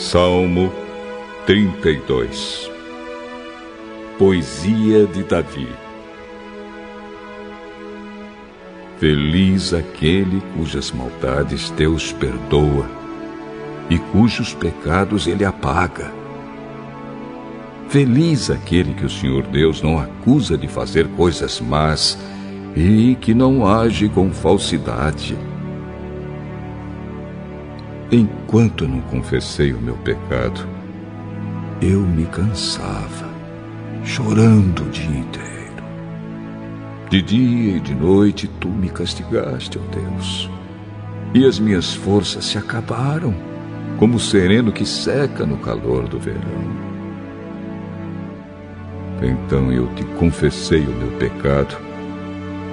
Salmo 32 Poesia de Davi Feliz aquele cujas maldades Deus perdoa e cujos pecados ele apaga. Feliz aquele que o Senhor Deus não acusa de fazer coisas más e que não age com falsidade. Enquanto não confessei o meu pecado, eu me cansava, chorando o dia inteiro. De dia e de noite tu me castigaste, ó Deus, e as minhas forças se acabaram, como o sereno que seca no calor do verão. Então eu te confessei o meu pecado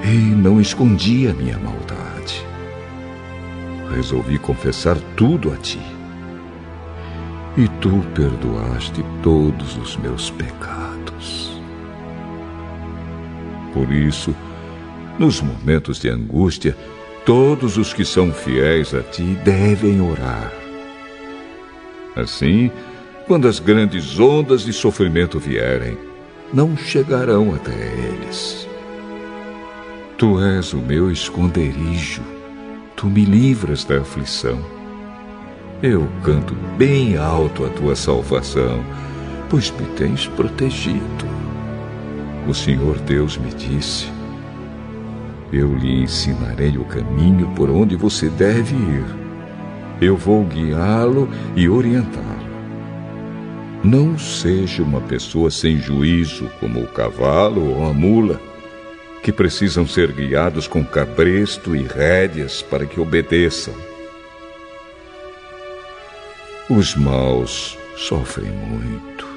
e não escondi a minha maldade. Resolvi confessar tudo a ti. E tu perdoaste todos os meus pecados. Por isso, nos momentos de angústia, todos os que são fiéis a ti devem orar. Assim, quando as grandes ondas de sofrimento vierem, não chegarão até eles. Tu és o meu esconderijo, tu me livras da aflição. Eu canto bem alto a tua salvação, pois me tens protegido. O Senhor Deus me disse: Eu lhe ensinarei o caminho por onde você deve ir. Eu vou guiá-lo e orientá-lo. Não seja uma pessoa sem juízo como o cavalo ou a mula, que precisam ser guiados com cabresto e rédeas para que obedeçam. Os maus sofrem muito,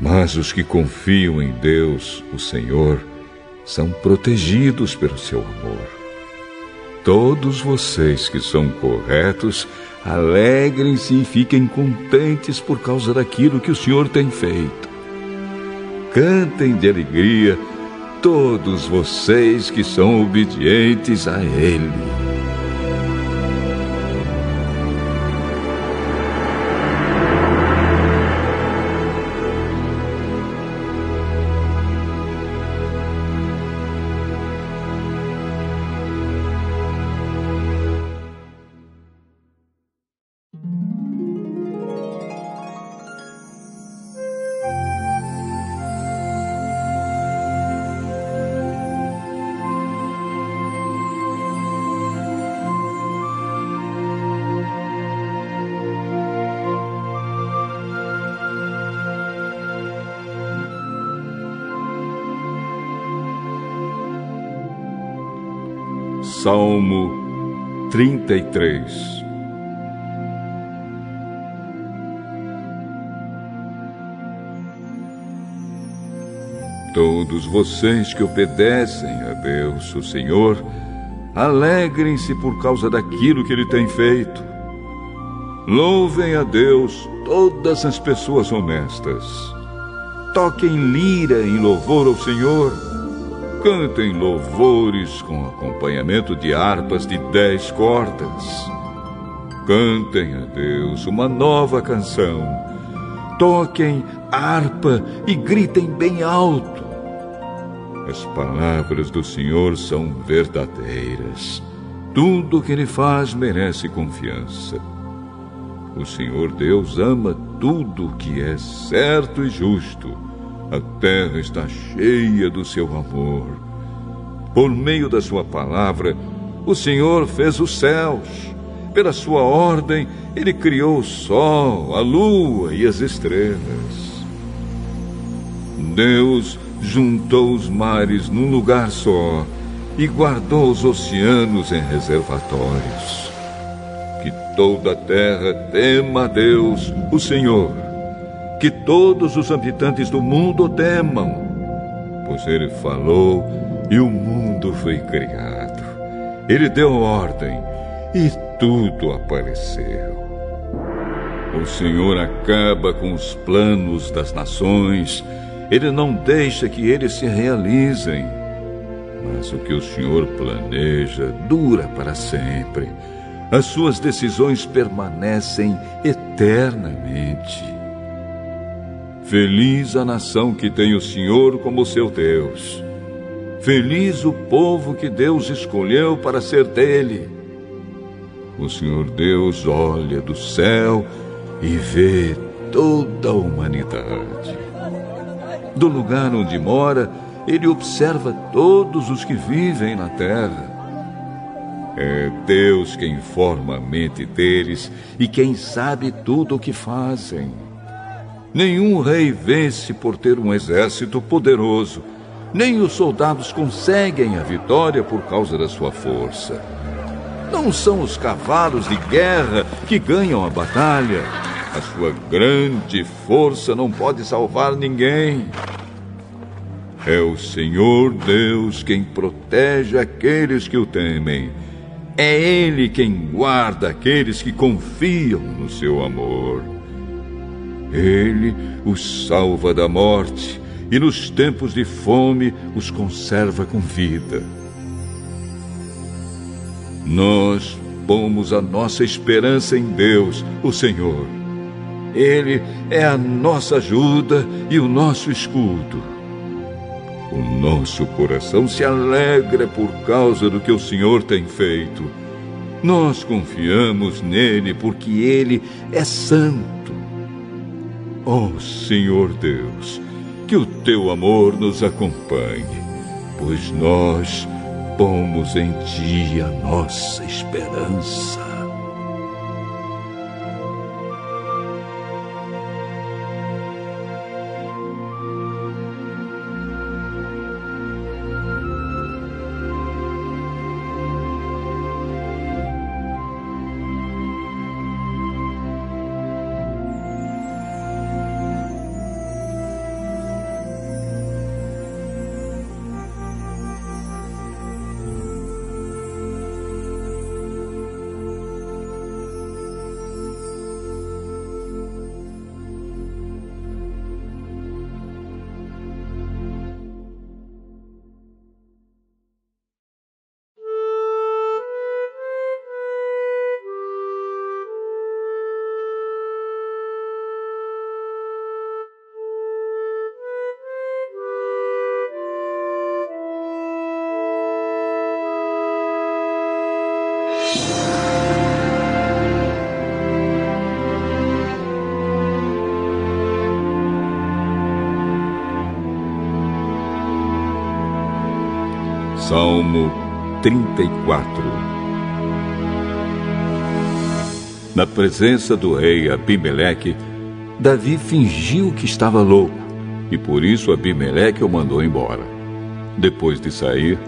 mas os que confiam em Deus, o Senhor, são protegidos pelo seu amor. Todos vocês que são corretos Alegrem-se e fiquem contentes por causa daquilo que o Senhor tem feito. Cantem de alegria todos vocês que são obedientes a Ele. 33 Todos vocês que obedecem a Deus, o Senhor, alegrem-se por causa daquilo que Ele tem feito. Louvem a Deus todas as pessoas honestas. Toquem lira em louvor ao Senhor Cantem louvores com acompanhamento de harpas de dez cordas. Cantem a Deus uma nova canção. Toquem harpa e gritem bem alto. As palavras do Senhor são verdadeiras. Tudo o que Ele faz merece confiança. O Senhor Deus ama tudo que é certo e justo a terra está cheia do seu amor. Por meio da sua palavra, o Senhor fez os céus. Pela sua ordem, ele criou o sol, a lua e as estrelas. Deus juntou os mares num lugar só e guardou os oceanos em reservatórios. Que toda a terra tema a Deus, o Senhor que todos os habitantes do mundo temam, pois ele falou e o mundo foi criado. Ele deu ordem e tudo apareceu. O Senhor acaba com os planos das nações, ele não deixa que eles se realizem. Mas o que o Senhor planeja dura para sempre. As suas decisões permanecem eternamente. Feliz a nação que tem o Senhor como seu Deus. Feliz o povo que Deus escolheu para ser dele. O Senhor Deus olha do céu e vê toda a humanidade. Do lugar onde mora, ele observa todos os que vivem na terra. É Deus quem forma a mente deles e quem sabe tudo o que fazem. Nenhum rei vence por ter um exército poderoso nem os soldados conseguem a vitória por causa da sua força. Não são os cavalos de guerra que ganham a batalha. A sua grande força não pode salvar ninguém. É o Senhor Deus quem protege aqueles que o temem. É Ele quem guarda aqueles que confiam no seu amor. Ele os salva da morte e nos tempos de fome os conserva com vida. Nós pomos a nossa esperança em Deus, o Senhor. Ele é a nossa ajuda e o nosso escudo. O nosso coração se alegra por causa do que o Senhor tem feito. Nós confiamos nele porque ele é santo. Ó oh, Senhor Deus, que o teu amor nos acompanhe, pois nós pomos em ti a nossa esperança. Salmo 34 Na presença do rei Abimeleque, Davi fingiu que estava louco e por isso Abimeleque o mandou embora. Depois de sair,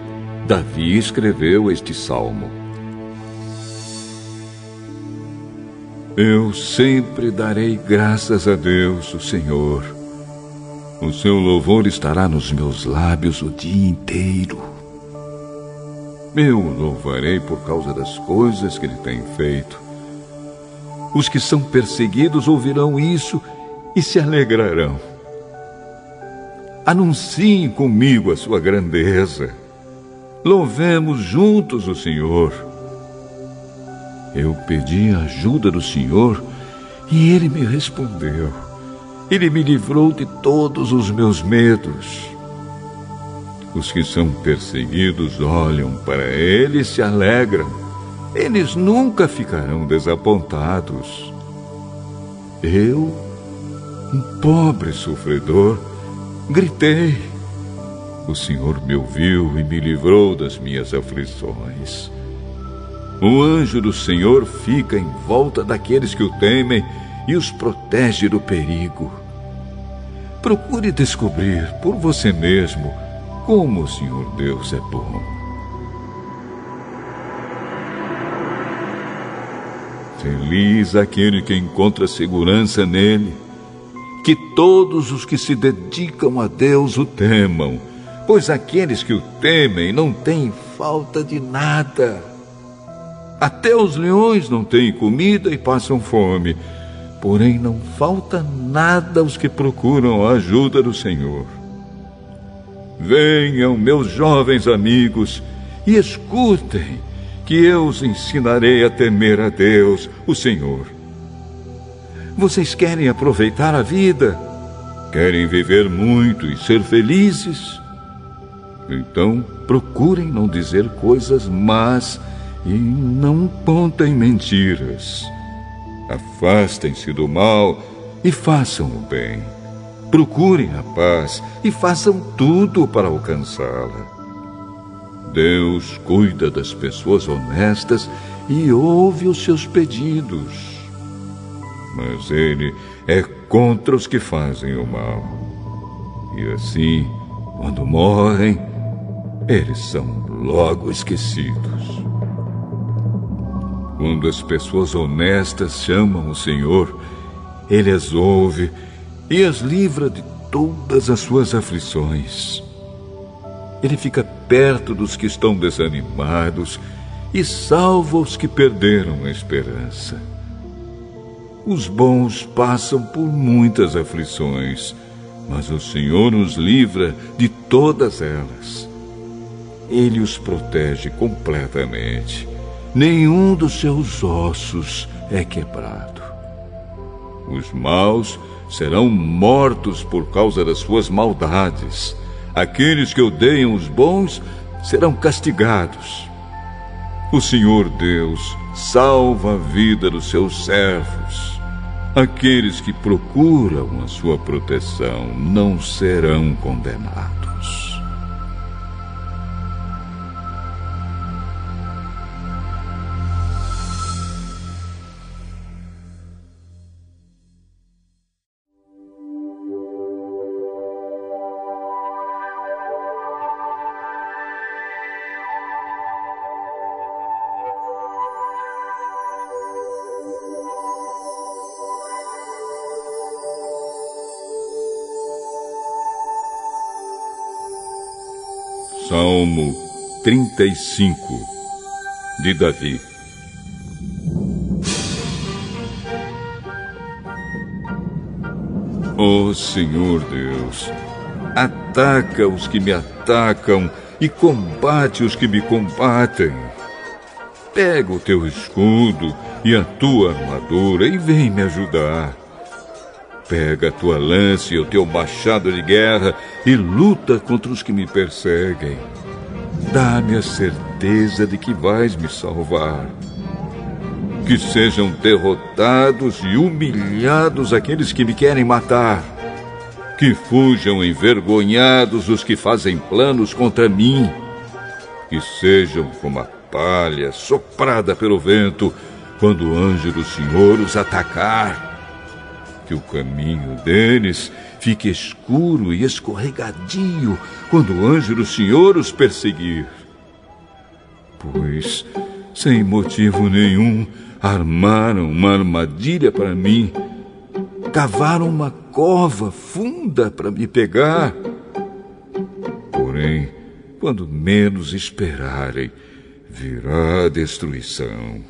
Davi escreveu este salmo. Eu sempre darei graças a Deus, o Senhor. O seu louvor estará nos meus lábios o dia inteiro. Eu louvarei por causa das coisas que ele tem feito. Os que são perseguidos ouvirão isso e se alegrarão. Anunciem comigo a sua grandeza. Louvemos juntos o Senhor. Eu pedi a ajuda do Senhor e ele me respondeu. Ele me livrou de todos os meus medos. Os que são perseguidos olham para ele e se alegram. Eles nunca ficarão desapontados. Eu, um pobre sofredor, gritei. O Senhor me ouviu e me livrou das minhas aflições. O anjo do Senhor fica em volta daqueles que o temem e os protege do perigo. Procure descobrir por você mesmo como o Senhor Deus é bom. Feliz aquele que encontra segurança nele. Que todos os que se dedicam a Deus o temam, pois aqueles que o temem não têm falta de nada. Até os leões não têm comida e passam fome, porém não falta nada aos que procuram a ajuda do Senhor. Venham, meus jovens amigos, e escutem que eu os ensinarei a temer a Deus, o Senhor. Vocês querem aproveitar a vida? Querem viver muito e ser felizes? Então, procurem não dizer coisas más e não contem mentiras. Afastem-se do mal e façam o bem. Procurem a paz e façam tudo para alcançá-la. Deus cuida das pessoas honestas e ouve os seus pedidos. Mas Ele é contra os que fazem o mal. E assim, quando morrem, eles são logo esquecidos. Quando as pessoas honestas chamam o Senhor, Ele as ouve e as livra de todas as suas aflições. Ele fica perto dos que estão desanimados e salva os que perderam a esperança. Os bons passam por muitas aflições, mas o Senhor os livra de todas elas. Ele os protege completamente. Nenhum dos seus ossos é quebrado. Os maus serão mortos por causa das suas maldades Aqueles que odeiam os bons serão castigados. O Senhor Deus salva a vida dos seus servos. Aqueles que procuram a sua proteção não serão condenados. Salmo 35 de Davi. Ó oh, Senhor Deus, ataca os que me atacam e combate os que me combatem. Pega o teu escudo e a tua armadura e vem me ajudar. Pega a tua lança e o teu machado de guerra e luta contra os que me perseguem. Dá-me a certeza de que vais me salvar. Que sejam derrotados e humilhados aqueles que me querem matar. Que fujam envergonhados os que fazem planos contra mim. Que sejam como a palha soprada pelo vento quando o anjo do Senhor os atacar que o caminho deles fique escuro e escorregadio quando o anjo do Senhor os perseguir. Pois, sem motivo nenhum, armaram uma armadilha para mim, cavaram uma cova funda para me pegar. Porém, quando menos esperarem, virá a destruição.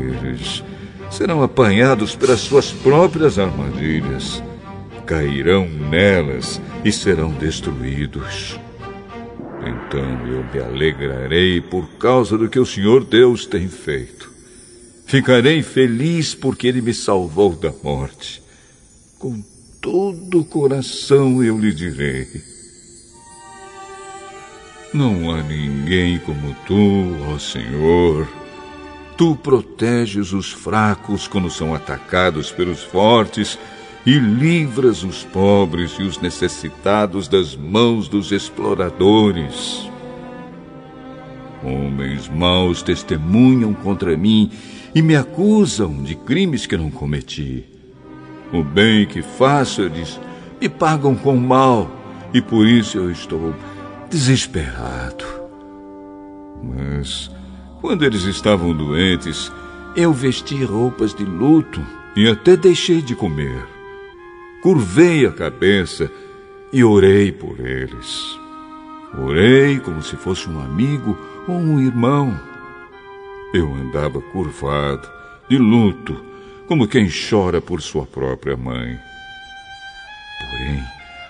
Eles serão apanhados pelas suas próprias armadilhas, cairão nelas e serão destruídos. Então eu me alegrarei por causa do que o Senhor Deus tem feito. Ficarei feliz porque Ele me salvou da morte. Com todo o coração eu lhe direi. Não há ninguém como tu, ó Senhor. Tu proteges os fracos quando são atacados pelos fortes e livras os pobres e os necessitados das mãos dos exploradores. Homens maus testemunham contra mim e me acusam de crimes que não cometi. O bem que faço, eles me pagam com mal e por isso eu estou desesperado. Mas quando eles estavam doentes, eu vesti roupas de luto e até deixei de comer. Curvei a cabeça e orei por eles. Orei como se fosse um amigo ou um irmão. Eu andava curvado, de luto, como quem chora por sua própria mãe. Porém,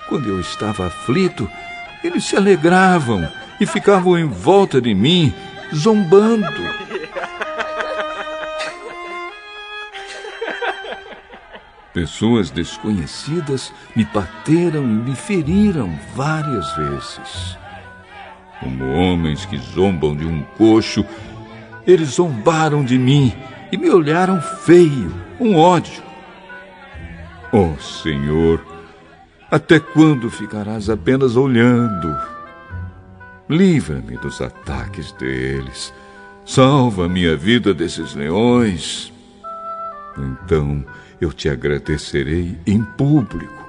quando eu estava aflito, eles se alegravam e ficavam em volta de mim, zombando. Pessoas desconhecidas me bateram e me feriram várias vezes. Como homens que zombam de um coxo, eles zombaram de mim e me olharam feio, um ódio. Oh Senhor, até quando ficarás apenas olhando? Livra-me dos ataques deles. Salva minha vida desses leões. Então eu te agradecerei em público.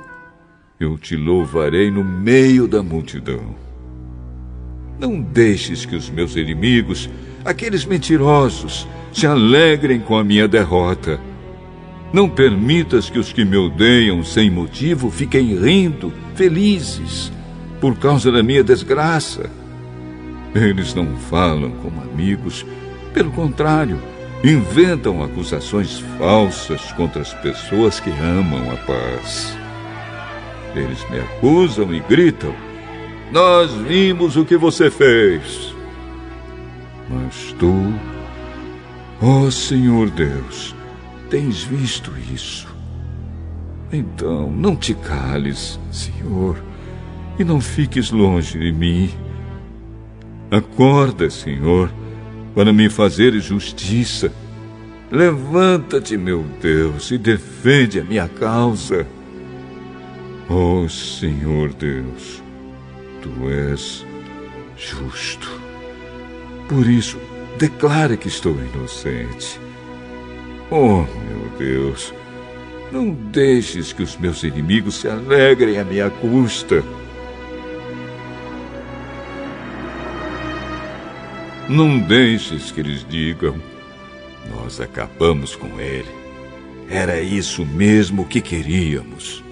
Eu te louvarei no meio da multidão. Não deixes que os meus inimigos, aqueles mentirosos, se alegrem com a minha derrota. Não permitas que os que me odeiam sem motivo fiquem rindo, felizes, por causa da minha desgraça. Eles não falam como amigos, pelo contrário, inventam acusações falsas contra as pessoas que amam a paz. Eles me acusam e gritam: Nós vimos o que você fez. Mas tu, ó oh Senhor Deus, tens visto isso. Então, não te cales, Senhor, e não fiques longe de mim. Acorda, Senhor para me fazer justiça. Levanta-te, meu Deus, e defende a minha causa. Oh, Senhor Deus, tu és justo. Por isso, declara que estou inocente. Oh, meu Deus, não deixes que os meus inimigos se alegrem à minha custa. Não deixes que eles digam: Nós acabamos com ele. Era isso mesmo que queríamos.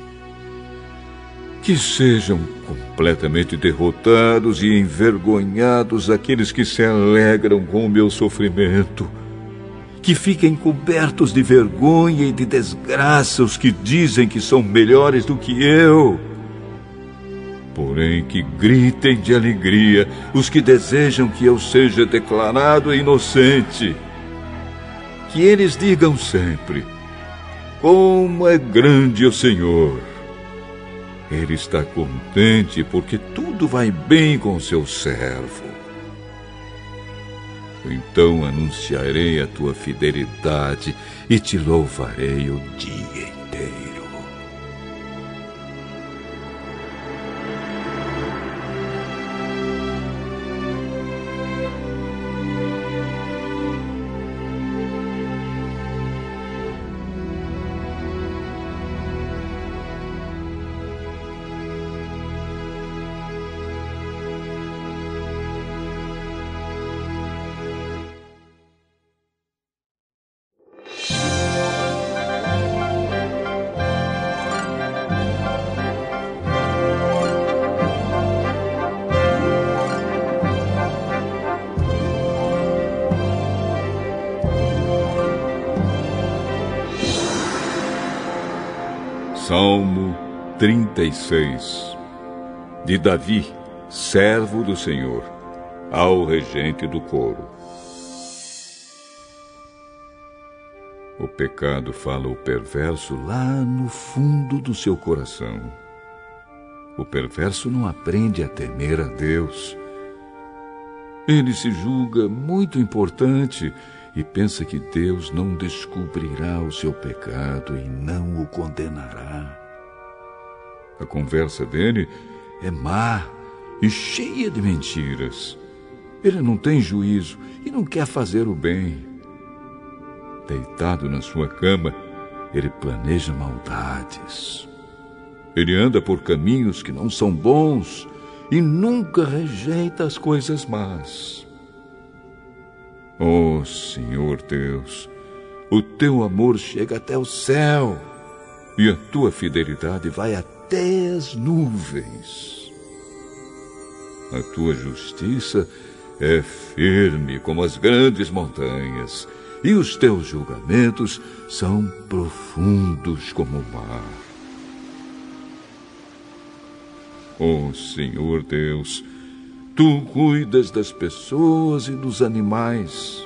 Que sejam completamente derrotados e envergonhados aqueles que se alegram com o meu sofrimento. Que fiquem cobertos de vergonha e de desgraça os que dizem que são melhores do que eu porém que gritem de alegria os que desejam que eu seja declarado inocente. Que eles digam sempre: Como é grande o Senhor! Ele está contente porque tudo vai bem com seu servo. Então anunciarei a tua fidelidade e te louvarei o dia 36 De Davi, servo do Senhor, ao regente do coro. O pecado fala o perverso lá no fundo do seu coração. O perverso não aprende a temer a Deus. Ele se julga muito importante e pensa que Deus não descobrirá o seu pecado e não o condenará. A conversa dele é má e cheia de mentiras. Ele não tem juízo e não quer fazer o bem. Deitado na sua cama, ele planeja maldades. Ele anda por caminhos que não são bons e nunca rejeita as coisas más. Oh, Senhor Deus, o teu amor chega até o céu e a tua fidelidade vai até as nuvens. A tua justiça é firme como as grandes montanhas e os teus julgamentos são profundos como o mar. Oh Senhor Deus, Tu cuidas das pessoas e dos animais.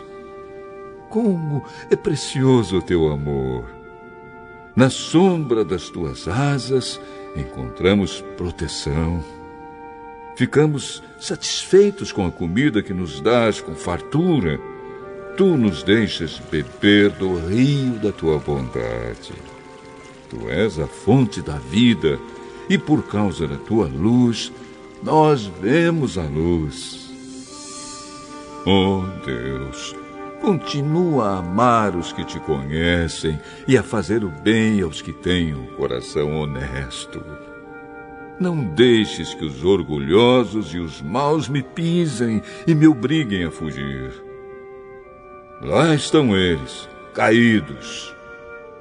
Como é precioso o teu amor. Na sombra das tuas asas encontramos proteção. Ficamos satisfeitos com a comida que nos dás com fartura. Tu nos deixas beber do rio da tua bondade. Tu és a fonte da vida, e por causa da tua luz, nós vemos a luz. Oh Deus, continua a amar os que te conhecem e a fazer o bem aos que têm um coração honesto. Não deixes que os orgulhosos e os maus me pisem e me obriguem a fugir. Lá estão eles, caídos.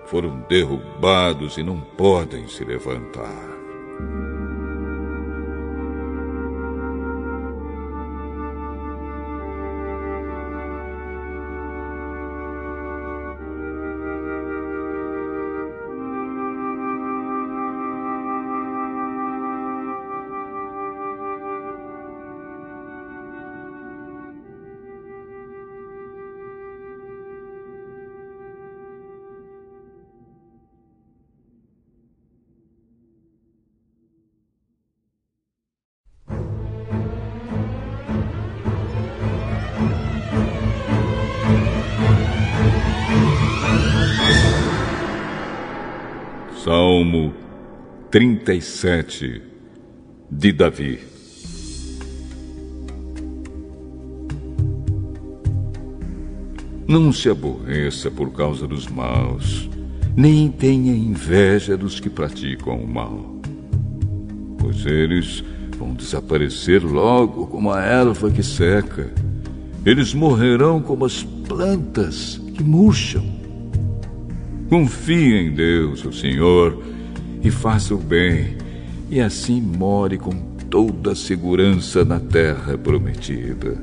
Foram derrubados e não podem se levantar. Salmo 37 de Davi. Não se aborreça por causa dos maus, nem tenha inveja dos que praticam o mal, pois eles vão desaparecer logo como a erva que seca. Eles morrerão como as plantas que murcham. Confie em Deus, o Senhor, e faça o bem, e assim more com toda a segurança na terra prometida.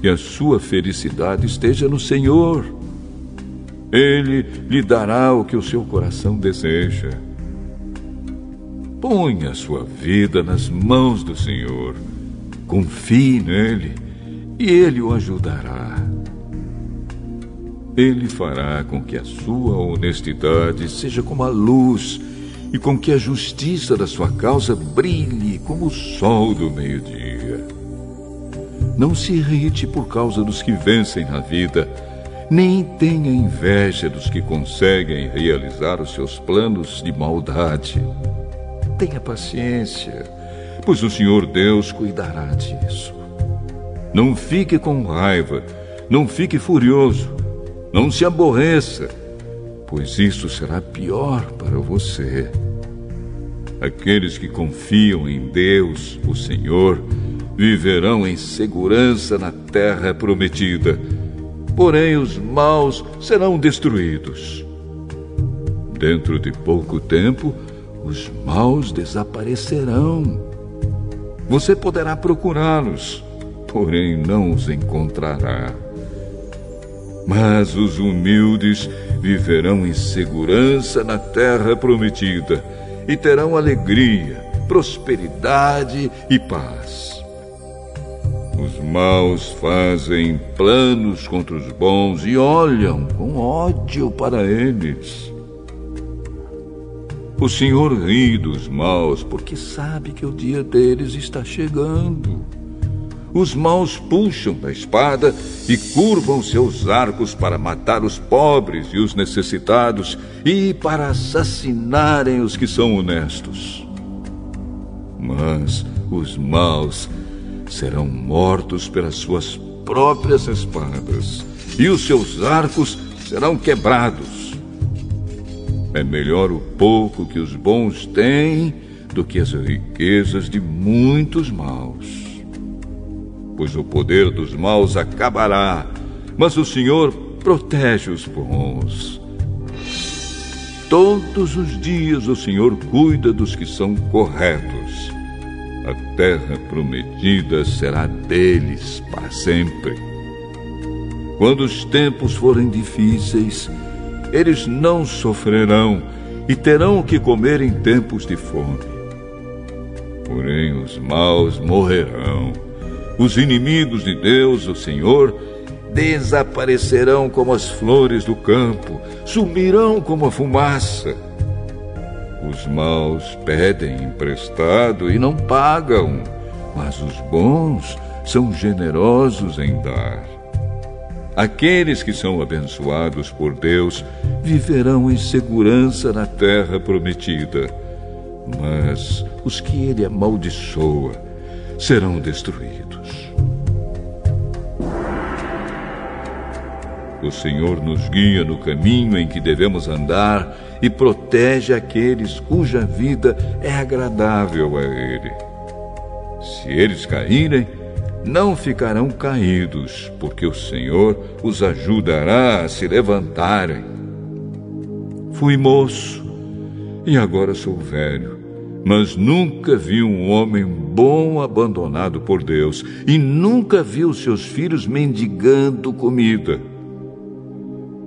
Que a sua felicidade esteja no Senhor. Ele lhe dará o que o seu coração deseja. Ponha a sua vida nas mãos do Senhor. Confie nele e ele o ajudará. Ele fará com que a sua honestidade seja como a luz e com que a justiça da sua causa brilhe como o sol do meio-dia. Não se irrite por causa dos que vencem na vida, nem tenha inveja dos que conseguem realizar os seus planos de maldade. Tenha paciência, pois o Senhor Deus cuidará disso. Não fique com raiva, não fique furioso não se aborreça, pois isso será pior para você. Aqueles que confiam em Deus, o Senhor, viverão em segurança na terra prometida. Porém, os maus serão destruídos. Dentro de pouco tempo, os maus desaparecerão. Você poderá procurá-los, porém não os encontrará. Mas os humildes viverão em segurança na terra prometida e terão alegria, prosperidade e paz. Os maus fazem planos contra os bons e olham com ódio para eles. O Senhor ri dos maus porque sabe que o dia deles está chegando. Os maus puxam da espada e curvam seus arcos para matar os pobres e os necessitados e para assassinarem os que são honestos. Mas os maus serão mortos pelas suas próprias espadas e os seus arcos serão quebrados. É melhor o pouco que os bons têm do que as riquezas de muitos maus pois o poder dos maus acabará, mas o Senhor protege os bons. Todos os dias o Senhor cuida dos que são corretos. A terra prometida será deles para sempre. Quando os tempos forem difíceis, eles não sofrerão e terão o que comer em tempos de fome. Porém, os maus morrerão. Os inimigos de Deus, o Senhor, desaparecerão como as flores do campo, sumirão como a fumaça. Os maus pedem emprestado e não pagam, mas os bons são generosos em dar. Aqueles que são abençoados por Deus viverão em segurança na terra prometida, mas os que ele amaldiçoa serão destruídos. O Senhor nos guia no caminho em que devemos andar e protege aqueles cuja vida é agradável a Ele. Se eles caírem, não ficarão caídos, porque o Senhor os ajudará a se levantarem. Fui moço e agora sou velho, mas nunca vi um homem bom abandonado por Deus e nunca vi os seus filhos mendigando comida.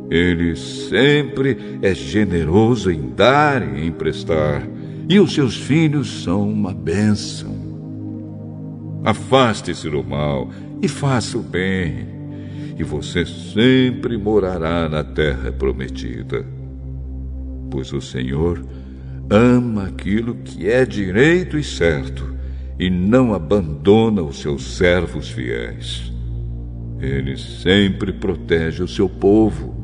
Ele sempre é generoso em dar e emprestar, e os seus filhos são uma bênção. Afaste-se do mal e faça o bem, e você sempre morará na terra prometida. Pois o Senhor ama aquilo que é direito e certo, e não abandona os seus servos fiéis. Ele sempre protege o seu povo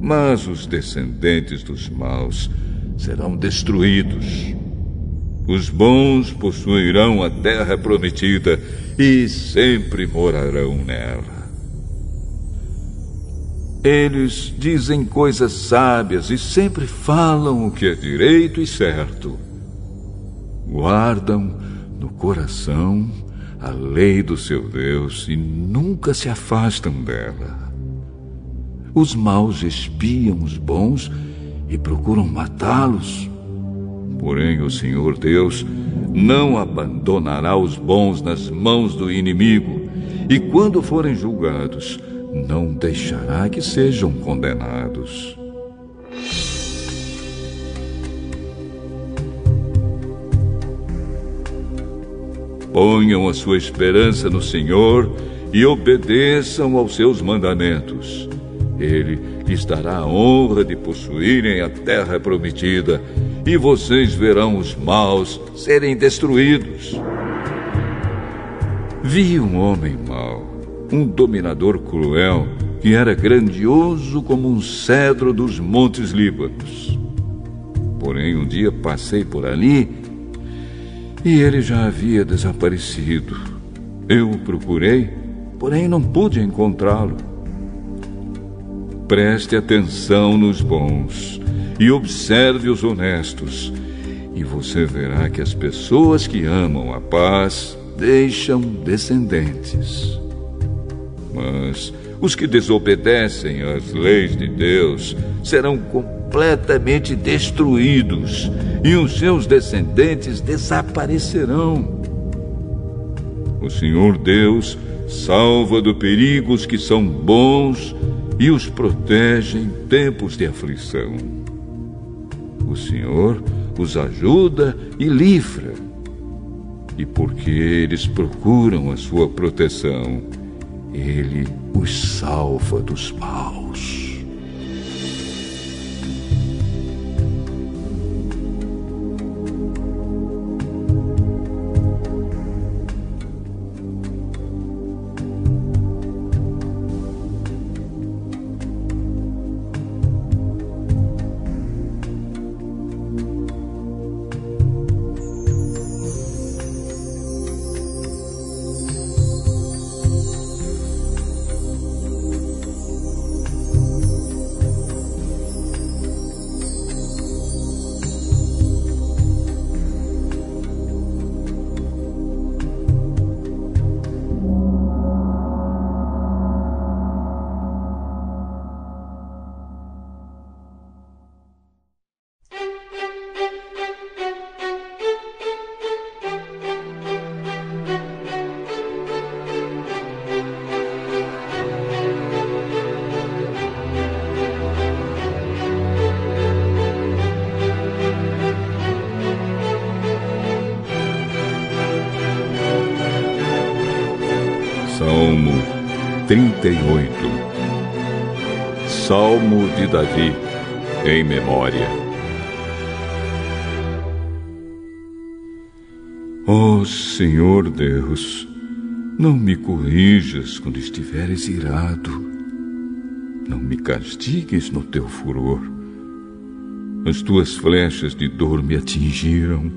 mas os descendentes dos maus serão destruídos. Os bons possuirão a terra prometida e sempre morarão nela. Eles dizem coisas sábias e sempre falam o que é direito e certo. Guardam no coração a lei do seu Deus e nunca se afastam dela. Os maus espiam os bons e procuram matá-los. Porém, o Senhor Deus não abandonará os bons nas mãos do inimigo, e quando forem julgados, não deixará que sejam condenados. Ponham a sua esperança no Senhor e obedeçam aos seus mandamentos. Ele lhes dará a honra de possuírem a terra prometida, e vocês verão os maus serem destruídos. Vi um homem mau, um dominador cruel, que era grandioso como um cedro dos montes Líbanos. Porém, um dia passei por ali e ele já havia desaparecido. Eu o procurei, porém não pude encontrá-lo. Preste atenção nos bons e observe os honestos, e você verá que as pessoas que amam a paz deixam descendentes. Mas os que desobedecem às leis de Deus serão completamente destruídos e os seus descendentes desaparecerão. O Senhor Deus salva do perigo os que são bons e os protege em tempos de aflição. O Senhor os ajuda e livra. E porque eles procuram a sua proteção, ele os salva dos maus. De Davi em memória. Ó oh, Senhor Deus, não me corrijas quando estiveres irado. Não me castigues no teu furor. As tuas flechas de dor me atingiram.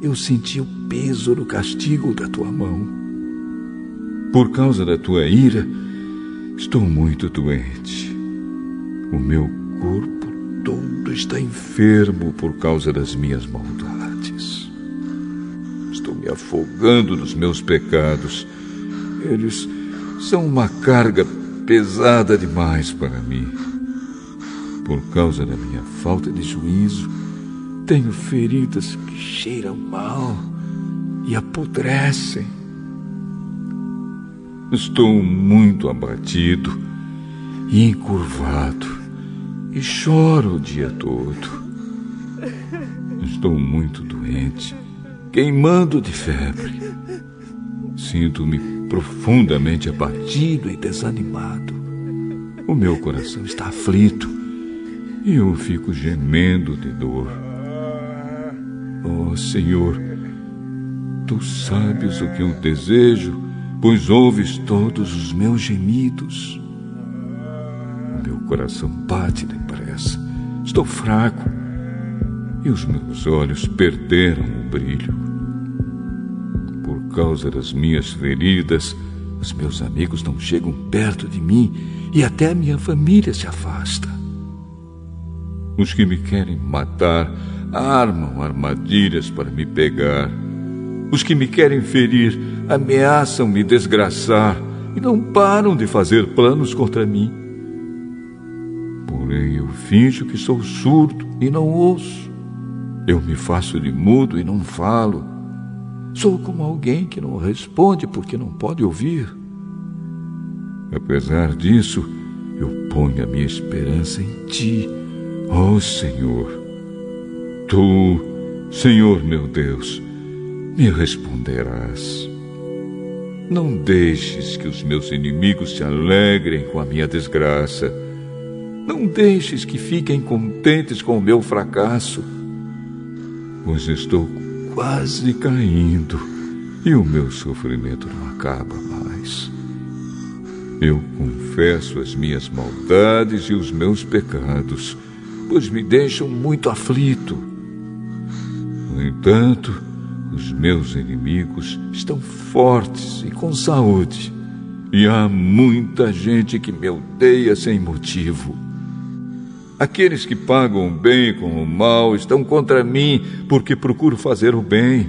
Eu senti o peso do castigo da tua mão. Por causa da tua ira, estou muito doente. O meu corpo todo está enfermo por causa das minhas maldades. Estou me afogando nos meus pecados. Eles são uma carga pesada demais para mim. Por causa da minha falta de juízo, tenho feridas que cheiram mal e apodrecem. Estou muito abatido e encurvado e choro o dia todo. Estou muito doente, queimando de febre. Sinto-me profundamente abatido e desanimado. O meu coração está aflito e eu fico gemendo de dor. Oh Senhor, tu sabes o que eu desejo, pois ouves todos os meus gemidos. Meu coração bate depressa, estou fraco e os meus olhos perderam o brilho. Por causa das minhas feridas, os meus amigos não chegam perto de mim e até a minha família se afasta. Os que me querem matar armam armadilhas para me pegar. Os que me querem ferir ameaçam me desgraçar e não param de fazer planos contra mim. Porém, eu finjo que sou surdo e não ouço. Eu me faço de mudo e não falo. Sou como alguém que não responde porque não pode ouvir. Apesar disso, eu ponho a minha esperança em ti Ó oh, Senhor, tu, Senhor meu Deus, me responderás. Não deixes que os meus inimigos se alegrem com a minha desgraça. Não deixes que fiquem contentes com o meu fracasso, pois estou quase caindo e o meu sofrimento não acaba mais. Eu confesso as minhas maldades e os meus pecados pois me deixam muito aflito. No entanto, os meus inimigos estão fortes e com saúde, e há muita gente que me odeia sem motivo. Aqueles que pagam o bem com o mal estão contra mim porque procuro fazer o bem.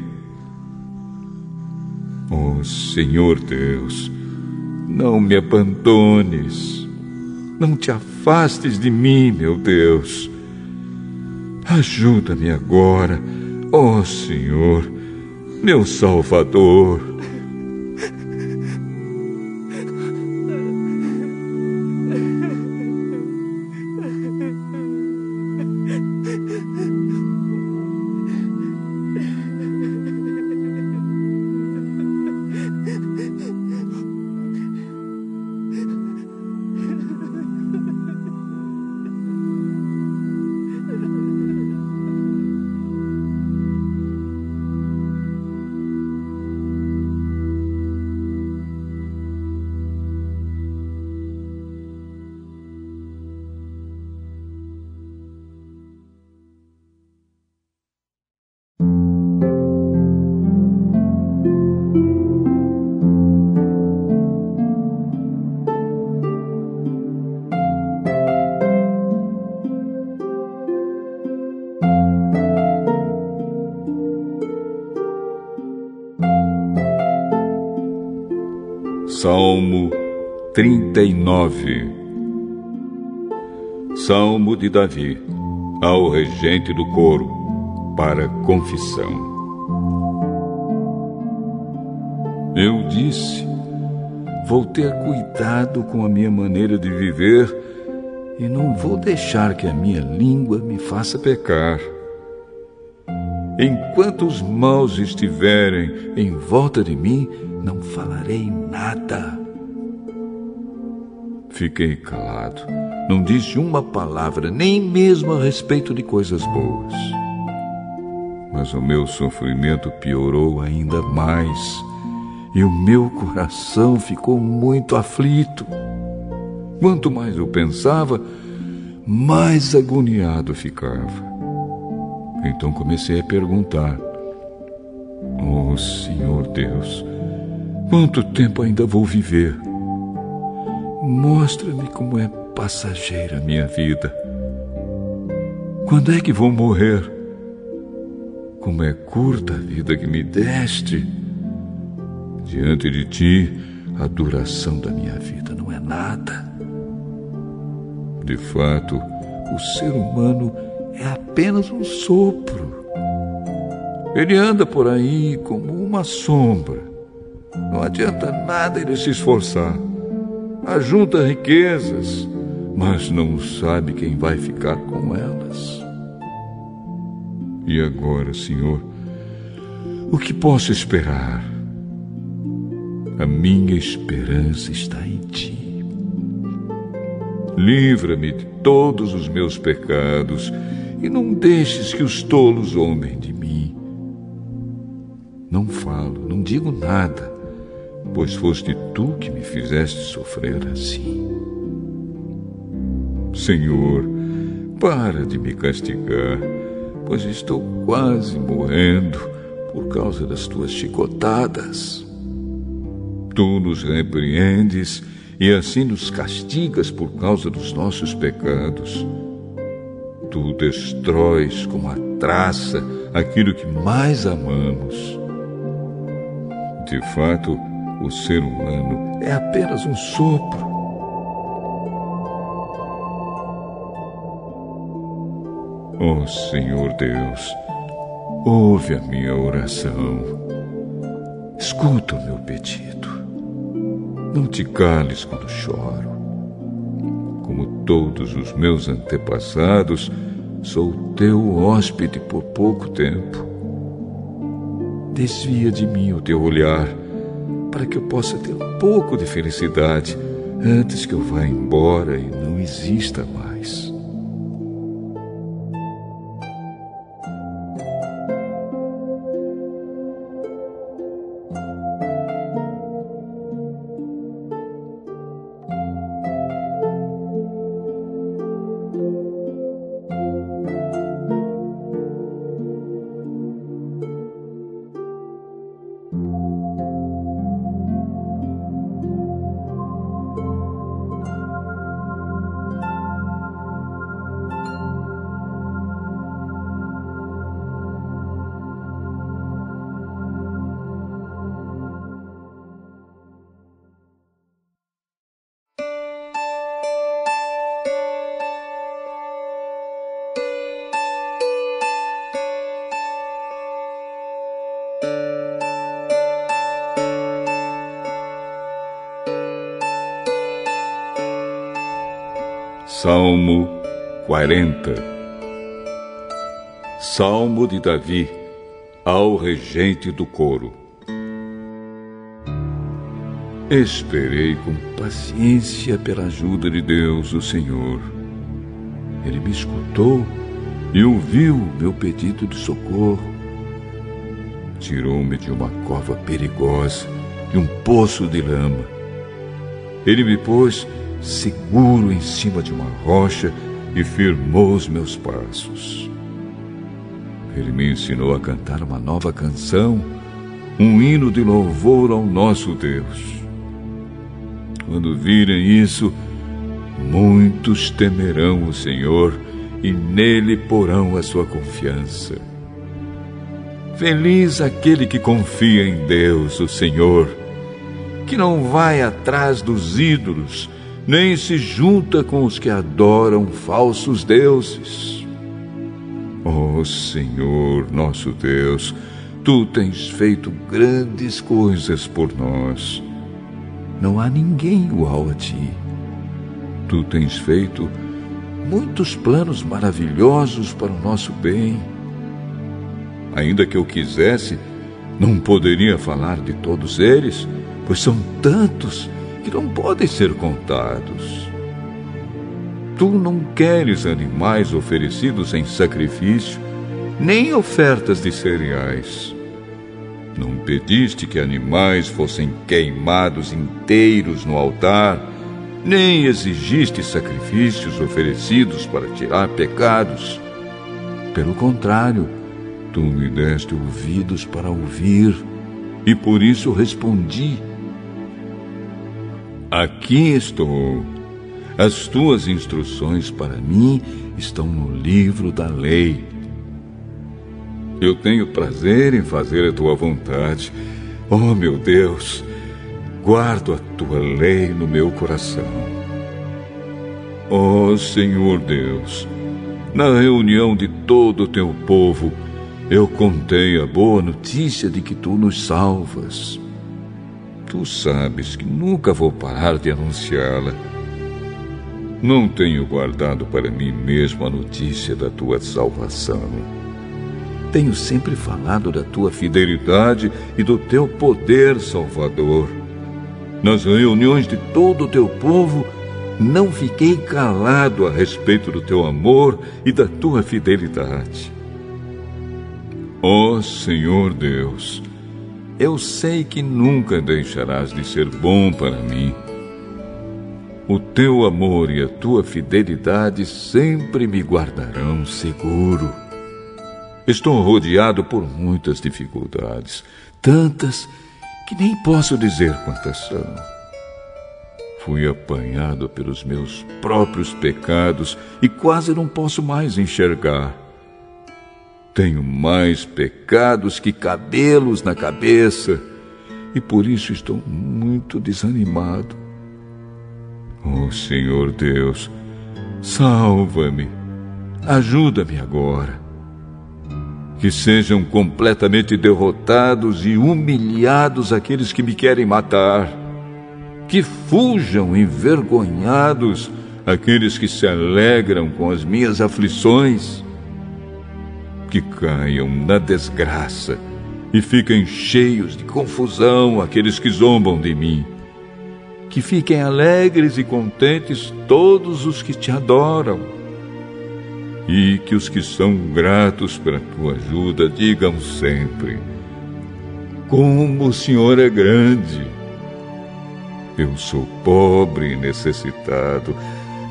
Oh Senhor Deus, não me abandones. Não te afastes de mim, meu Deus. Ajuda-me agora, ó oh Senhor, meu Salvador. 39 Salmo de Davi ao regente do coro para confissão. Eu disse: Vou ter cuidado com a minha maneira de viver e não vou deixar que a minha língua me faça pecar. Enquanto os maus estiverem em volta de mim, não falarei nada. Fiquei calado. Não disse uma palavra, nem mesmo a respeito de coisas boas. Mas o meu sofrimento piorou ainda mais e o meu coração ficou muito aflito. Quanto mais eu pensava, mais agoniado ficava. Então comecei a perguntar: Oh Senhor Deus, quanto tempo ainda vou viver? Mostra-me como é passageira a minha vida. Quando é que vou morrer? Como é curta a vida que me deste. Diante de ti, a duração da minha vida não é nada. De fato, o ser humano é apenas um sopro. Ele anda por aí como uma sombra. Não adianta nada ele se esforçar ajunta riquezas, mas não sabe quem vai ficar com elas. E agora, Senhor, o que posso esperar? A minha esperança está em Ti. Livra-me de todos os meus pecados e não deixes que os tolos zombem de mim. Não falo, não digo nada pois foste tu que me fizeste sofrer assim. Senhor, para de me castigar, pois estou quase morrendo por causa das tuas chicotadas. Tu nos repreendes e assim nos castigas por causa dos nossos pecados. Tu destróis como a traça aquilo que mais amamos. De fato, o ser humano é apenas um sopro. Oh Senhor Deus, ouve a minha oração. Escuta o meu pedido. Não te cales quando choro. Como todos os meus antepassados, sou teu hóspede por pouco tempo. Desvia de mim o teu olhar para que eu possa ter um pouco de felicidade antes que eu vá embora e não exista mais. Salmo 40 Salmo de Davi ao regente do coro. Esperei com paciência pela ajuda de Deus, o Senhor. Ele me escutou e ouviu meu pedido de socorro. Tirou-me de uma cova perigosa, de um poço de lama. Ele me pôs seguro em cima de uma rocha e firmou os meus passos. Ele me ensinou a cantar uma nova canção, um hino de louvor ao nosso Deus. Quando virem isso, muitos temerão o Senhor e nele porão a sua confiança. Feliz aquele que confia em Deus, o Senhor, que não vai atrás dos ídolos, nem se junta com os que adoram falsos deuses. Ó oh, Senhor, nosso Deus, tu tens feito grandes coisas por nós. Não há ninguém igual a ti. Tu tens feito muitos planos maravilhosos para o nosso bem. Ainda que eu quisesse, Não poderia falar de todos eles, pois são tantos que não podem ser contados. Tu não queres animais oferecidos em sacrifício, nem ofertas de cereais. Não pediste que animais fossem queimados inteiros no altar, nem exigiste sacrifícios oferecidos para tirar pecados. Pelo contrário, tu me deste ouvidos para ouvir, e por isso respondi. Aqui estou. As tuas instruções para mim estão no livro da lei. Eu tenho prazer em fazer a tua vontade. Oh, meu Deus, guardo a tua lei no meu coração. Oh, Senhor Deus, na reunião de todo o teu povo, eu contei a boa notícia de que tu nos salvas. Tu sabes que nunca vou parar de anunciá-la. Não tenho guardado para mim mesmo a notícia da tua salvação. Tenho sempre falado da tua fidelidade e do teu poder salvador. Nas reuniões de todo o teu povo, não fiquei calado a respeito do teu amor e da tua fidelidade. Ó oh, Senhor Deus, eu sei que nunca deixarás de ser bom para mim o teu amor e a tua fidelidade sempre me guardarão seguro. Estou rodeado por muitas dificuldades, tantas que nem posso dizer quantas são. Fui apanhado pelos meus próprios pecados e quase não posso mais enxergar. Tenho mais pecados que cabelos na cabeça e por isso estou muito desanimado. Oh Senhor Deus, salva-me, ajuda-me agora. Que sejam completamente derrotados e humilhados aqueles que me querem matar. Que fujam envergonhados aqueles que se alegram com as minhas aflições. Que caiam na desgraça e fiquem cheios de confusão aqueles que zombam de mim que fiquem alegres e contentes todos os que te adoram. E que os que são gratos pela tua ajuda digam sempre: Como o Senhor é grande! Eu sou pobre e necessitado,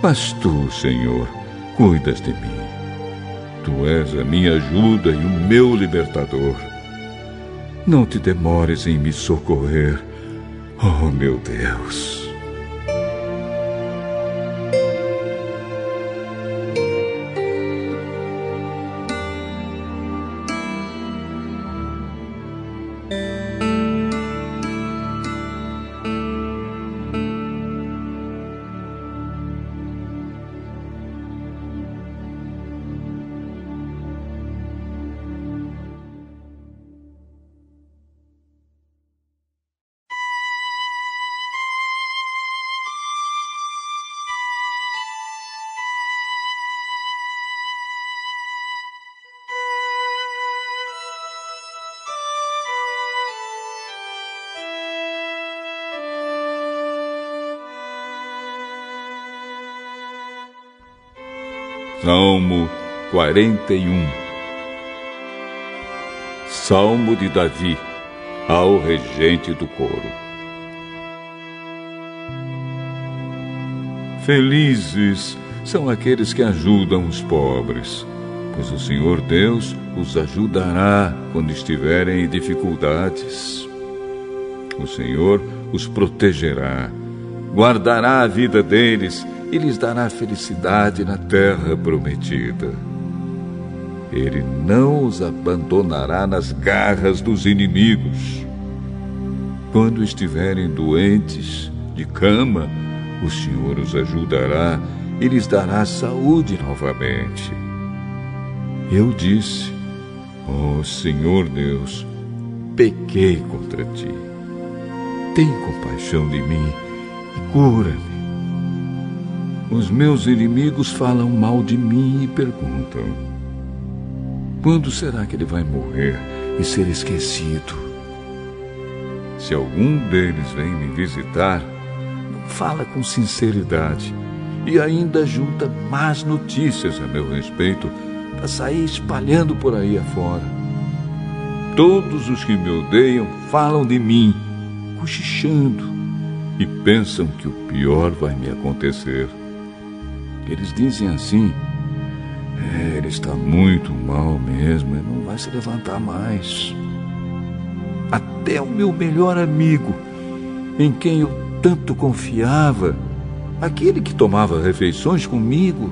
mas tu, Senhor, cuidas de mim. Tu és a minha ajuda e o meu libertador. Não te demores em me socorrer Oh, meu Deus. Salmo 41 Salmo de Davi ao regente do coro. Felizes são aqueles que ajudam os pobres, pois o Senhor Deus os ajudará quando estiverem em dificuldades. O Senhor os protegerá, guardará a vida deles e lhes dará felicidade na terra prometida. Ele não os abandonará nas garras dos inimigos. Quando estiverem doentes, de cama, o Senhor os ajudará e lhes dará saúde novamente. Eu disse: Ó oh, Senhor Deus, pequei contra ti. Tem compaixão de mim e cura-me. Os meus inimigos falam mal de mim e perguntam: quando será que ele vai morrer e ser esquecido? Se algum deles vem me visitar, não fala com sinceridade e ainda junta más notícias a meu respeito para sair espalhando por aí afora. Todos os que me odeiam falam de mim, cochichando, e pensam que o pior vai me acontecer. Eles dizem assim: é, ele está muito mal mesmo e não vai se levantar mais. Até o meu melhor amigo, em quem eu tanto confiava, aquele que tomava refeições comigo,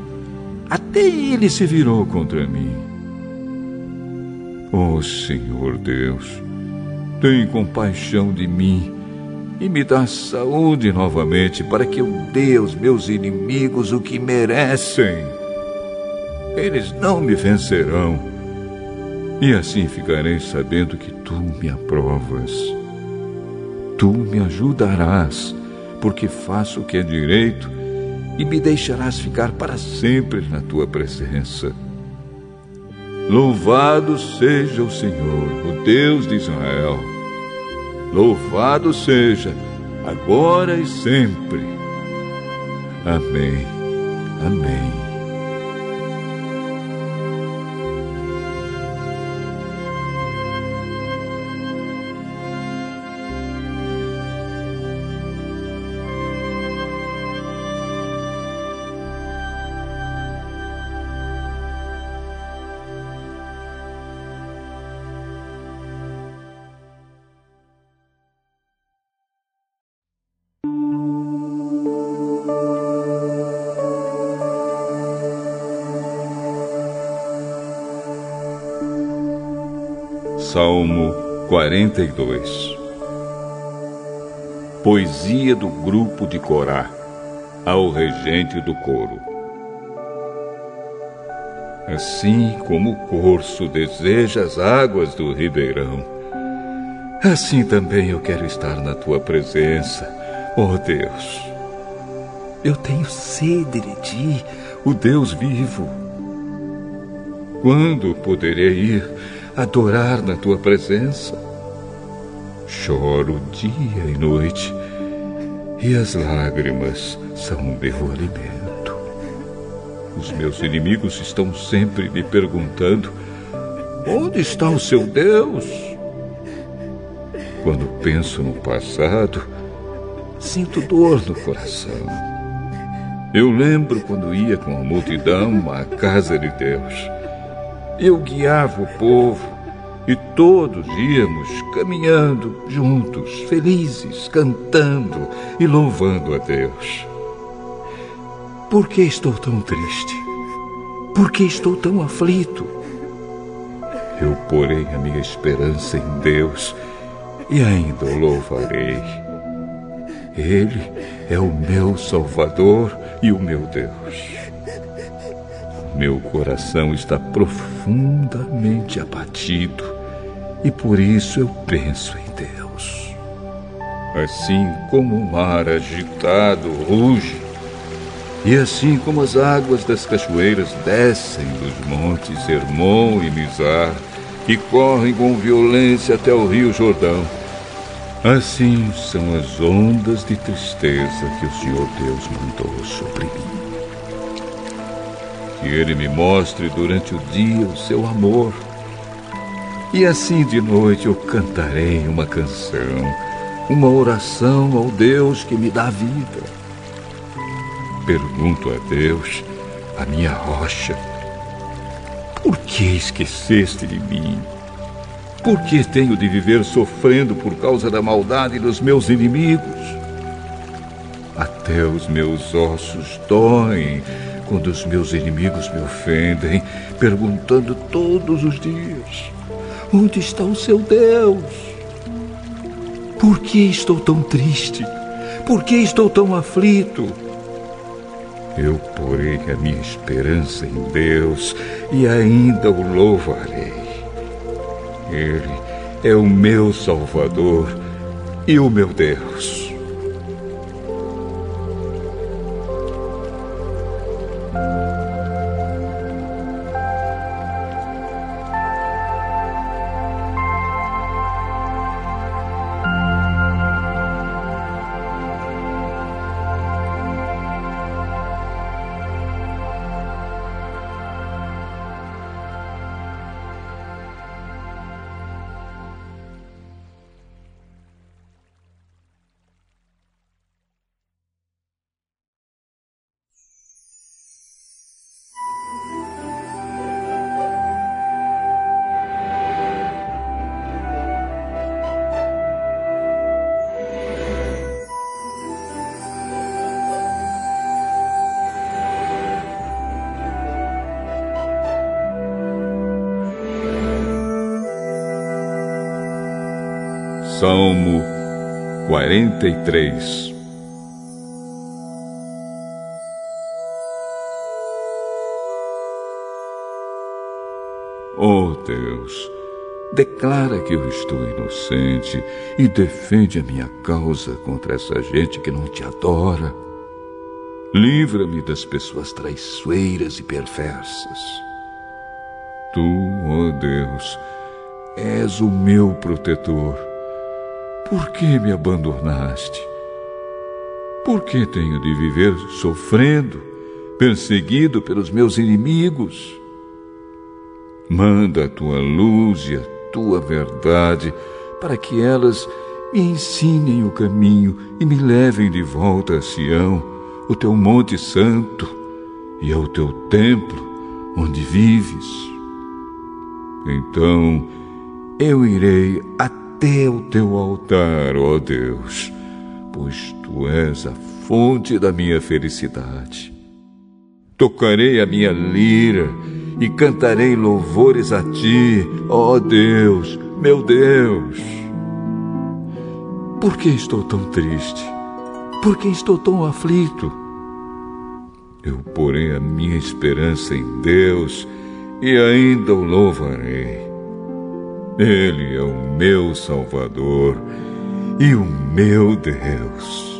até ele se virou contra mim. Oh Senhor Deus, tem compaixão de mim e me dá saúde novamente para que eu dê aos meus inimigos o que merecem. Eles não me vencerão. E assim ficarei sabendo que tu me aprovas. Tu me ajudarás porque faço o que é direito e me deixarás ficar para sempre na tua presença. Louvado seja o Senhor, o Deus de Israel. Louvado seja, agora e sempre. Amém. Amém. Salmo 42 Poesia do grupo de Corá ao regente do coro. Assim como o corso deseja as águas do ribeirão, assim também eu quero estar na tua presença, ó oh Deus. Eu tenho sede de ti, o Deus vivo. Quando poderei ir adorar na tua presença. Choro dia e noite, e as lágrimas são o meu alimento. Os meus inimigos estão sempre me perguntando: onde está o seu Deus? Quando penso no passado, sinto dor no coração. Eu lembro quando ia com a multidão à casa de Deus eu guiava o povo e todos íamos caminhando juntos, felizes, cantando e louvando a Deus. Por que estou tão triste? Por que estou tão aflito? Eu porei a minha esperança em Deus e ainda o louvarei. Ele é o meu Salvador e o meu Deus. Meu coração está profundamente abatido e por isso eu penso em Deus. Assim como o mar agitado ruge, e assim como as águas das cachoeiras descem dos montes Hermon e Mizar e correm com violência até o rio Jordão, assim são as ondas de tristeza que o Senhor Deus mandou sobre mim que ele me mostre durante o dia o seu amor. E assim de noite eu cantarei uma canção, uma oração ao Deus que me dá vida. Pergunto a Deus, a minha rocha, por que esqueceste de mim? Por que tenho de viver sofrendo por causa da maldade dos meus inimigos? Até os meus ossos doem quando os meus inimigos me ofendem, perguntando todos os dias: Onde está o seu Deus? Por que estou tão triste? Por que estou tão aflito? Eu porei a minha esperança em Deus e ainda o louvarei. Ele é o meu Salvador e o meu Deus. 43 Oh Deus, declara que eu estou inocente e defende a minha causa contra essa gente que não te adora. Livra-me das pessoas traiçoeiras e perversas. Tu, ó oh Deus, és o meu protetor. Por que me abandonaste? Por que tenho de viver sofrendo, perseguido pelos meus inimigos? Manda a tua luz e a tua verdade para que elas me ensinem o caminho e me levem de volta a Sião, o teu monte santo, e ao teu templo onde vives. Então eu irei até o teu altar, ó Deus, pois tu és a fonte da minha felicidade. Tocarei a minha lira e cantarei louvores a ti, ó Deus, meu Deus. Por que estou tão triste? Por que estou tão aflito? Eu porei a minha esperança em Deus e ainda o louvarei. Ele é o meu Salvador e o meu Deus.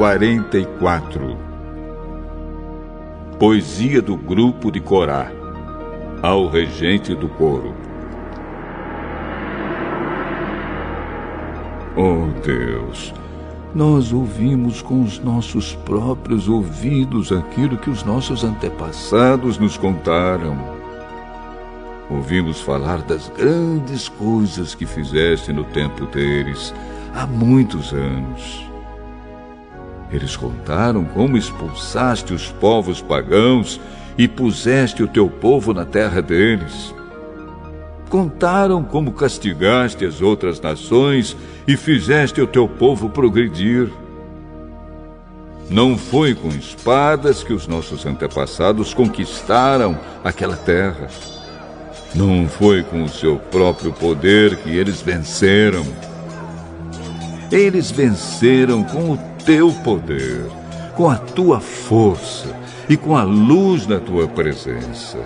44 Poesia do grupo de Corá ao regente do coro. Oh Deus, nós ouvimos com os nossos próprios ouvidos aquilo que os nossos antepassados nos contaram. Ouvimos falar das grandes coisas que fizeste no tempo deles há muitos anos. Eles contaram como expulsaste os povos pagãos e puseste o teu povo na terra deles. Contaram como castigaste as outras nações e fizeste o teu povo progredir. Não foi com espadas que os nossos antepassados conquistaram aquela terra. Não foi com o seu próprio poder que eles venceram. Eles venceram com o teu poder, com a tua força e com a luz da tua presença.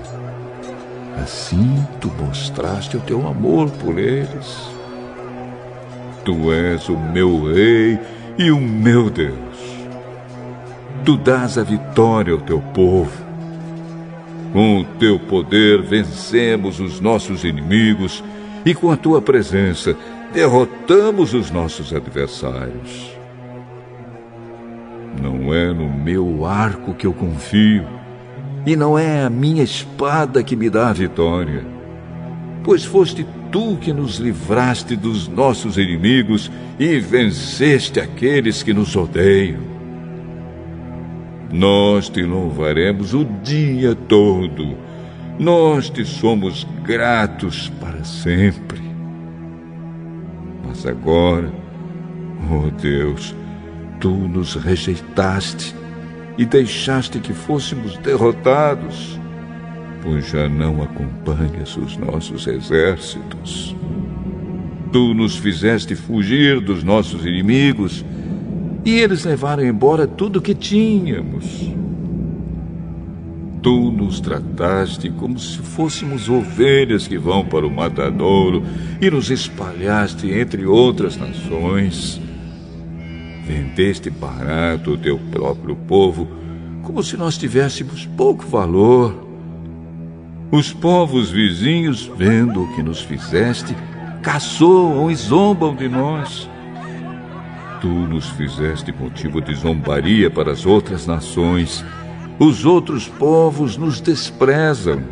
Assim tu mostraste o teu amor por eles. Tu és o meu Rei e o meu Deus. Tu dás a vitória ao teu povo. Com o teu poder vencemos os nossos inimigos e com a tua presença derrotamos os nossos adversários. Não é no meu arco que eu confio, e não é a minha espada que me dá a vitória, pois foste tu que nos livraste dos nossos inimigos e venceste aqueles que nos odeiam. Nós te louvaremos o dia todo, nós te somos gratos para sempre. Mas agora, oh Deus, tu nos rejeitaste e deixaste que fôssemos derrotados, pois já não acompanhas os nossos exércitos. Tu nos fizeste fugir dos nossos inimigos e eles levaram embora tudo que tínhamos. Tu nos trataste como se fôssemos ovelhas que vão para o matadouro e nos espalhaste entre outras nações. Vendeste barato o teu próprio povo como se nós tivéssemos pouco valor. Os povos vizinhos, vendo o que nos fizeste, caçoam e zombam de nós. Tu nos fizeste motivo de zombaria para as outras nações. Os outros povos nos desprezam.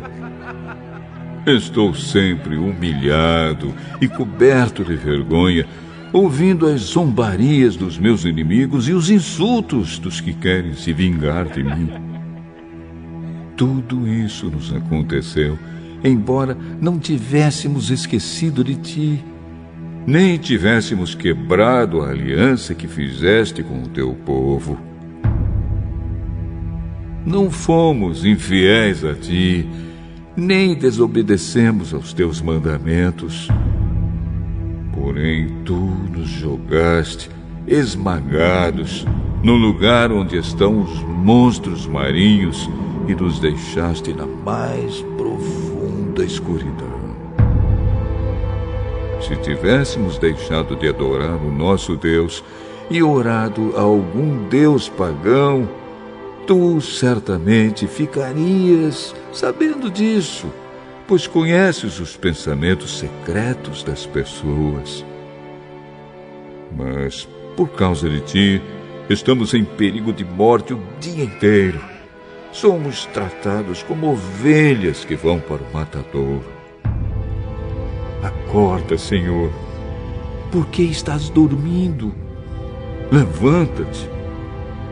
Estou sempre humilhado e coberto de vergonha, ouvindo as zombarias dos meus inimigos e os insultos dos que querem se vingar de mim. Tudo isso nos aconteceu, embora não tivéssemos esquecido de ti, nem tivéssemos quebrado a aliança que fizeste com o teu povo. Não fomos infiéis a ti, nem desobedecemos aos teus mandamentos. Porém, tu nos jogaste esmagados no lugar onde estão os monstros marinhos e nos deixaste na mais profunda escuridão. Se tivéssemos deixado de adorar o nosso Deus e orado a algum Deus pagão, tu certamente ficarias sabendo disso, pois conheces os pensamentos secretos das pessoas. Mas, por causa de ti, estamos em perigo de morte o dia inteiro. Somos tratados como ovelhas que vão para o matadouro. Acorda, Senhor. Por que estás dormindo? Levanta-te.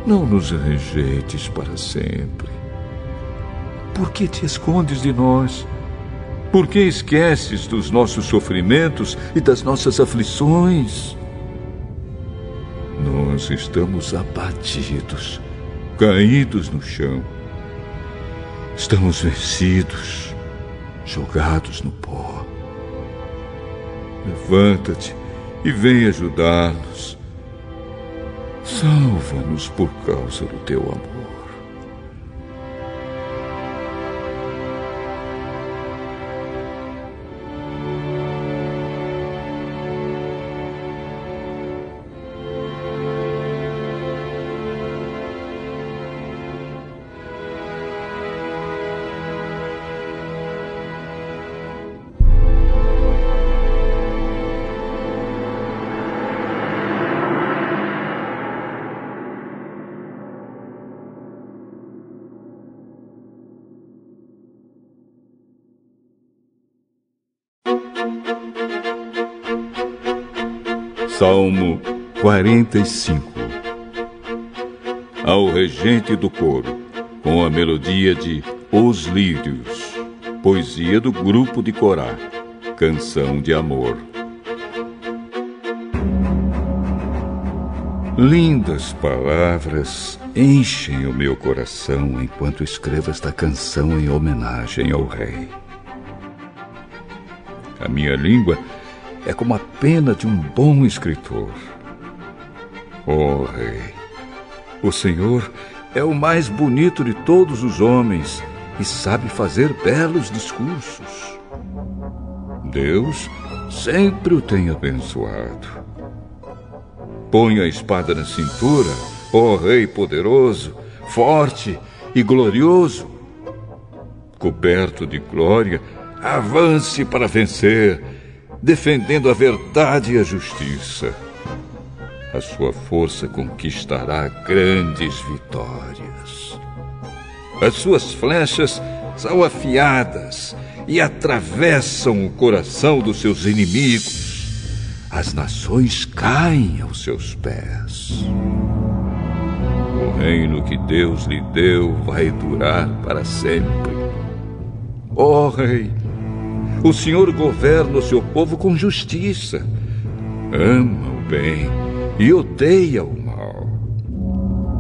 Não nos rejeites para sempre. Por que te escondes de nós? Por que esqueces dos nossos sofrimentos e das nossas aflições? Nós estamos abatidos, caídos no chão. Estamos vencidos, jogados no pó. Levanta-te e vem ajudar-nos. Salva-nos por causa do teu amor. Salmo 45 Ao regente do coro, com a melodia de Os Lírios, poesia do grupo de Corá, canção de amor. Lindas palavras enchem o meu coração enquanto escrevo esta canção em homenagem ao Rei. A minha língua é como a pena de um bom escritor. Oh, Rei, o Senhor é o mais bonito de todos os homens e sabe fazer belos discursos. Deus sempre o tem abençoado. Põe a espada na cintura, ó oh Rei poderoso, forte e glorioso. Coberto de glória, avance para vencer defendendo a verdade e a justiça. A sua força conquistará grandes vitórias. As suas flechas são afiadas e atravessam o coração dos seus inimigos. As nações caem aos seus pés. O reino que Deus lhe deu vai durar para sempre. Ó oh, Rei, o Senhor governa o seu povo com justiça. Ama o bem e odeia o mal.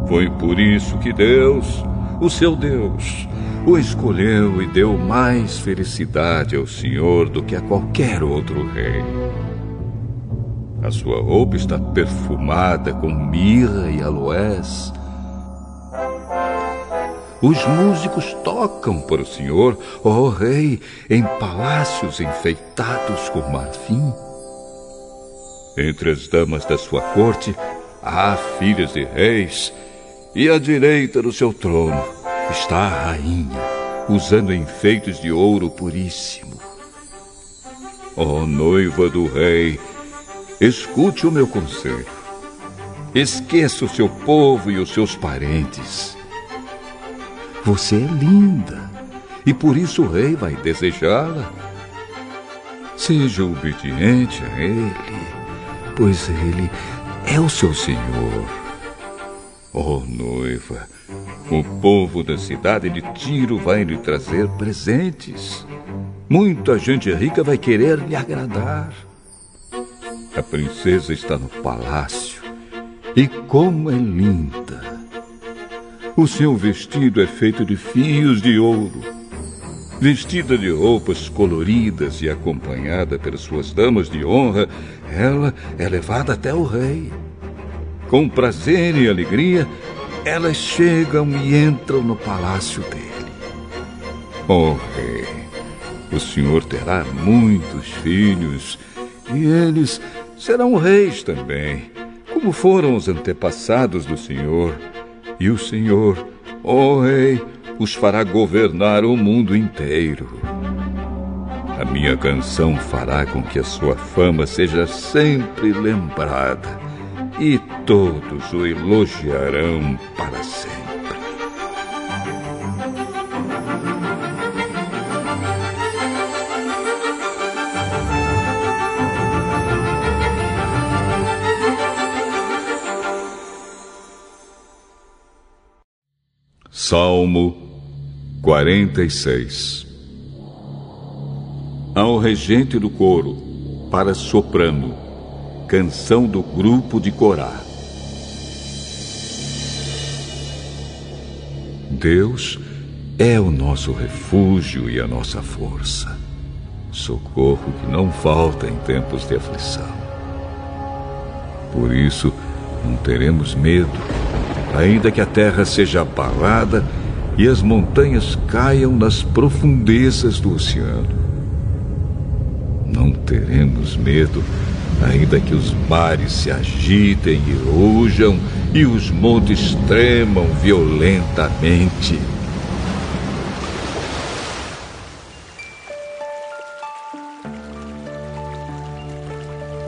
Foi por isso que Deus, o seu Deus, o escolheu e deu mais felicidade ao Senhor do que a qualquer outro rei. A sua roupa está perfumada com mirra e aloés os músicos tocam para o Senhor, ó Rei, em palácios enfeitados com marfim. Entre as damas da sua corte há filhas de reis, e à direita do seu trono está a rainha, usando enfeites de ouro puríssimo. Ó noiva do rei, escute o meu conselho. Esqueça o seu povo e os seus parentes. Você é linda e por isso o rei vai desejá-la. Seja obediente a ele, pois ele é o seu senhor. Oh, noiva, o povo da cidade de Tiro vai lhe trazer presentes. Muita gente rica vai querer lhe agradar. A princesa está no palácio. E como é linda! O seu vestido é feito de fios de ouro. Vestida de roupas coloridas e acompanhada pelas suas damas de honra, ela é levada até o rei. Com prazer e alegria, elas chegam e entram no palácio dele. Oh rei, o senhor terá muitos filhos e eles serão reis também, como foram os antepassados do senhor. E o senhor, oh rei, os fará governar o mundo inteiro. A minha canção fará com que a sua fama seja sempre lembrada e todos o elogiarão para sempre. Salmo 46 Ao regente do coro, para soprano, Canção do grupo de Corá. Deus é o nosso refúgio e a nossa força, socorro que não falta em tempos de aflição. Por isso, não teremos medo, ainda que a terra seja abalada e as montanhas caiam nas profundezas do oceano. Não teremos medo ainda que os mares se agitem e rujam e os montes tremam violentamente.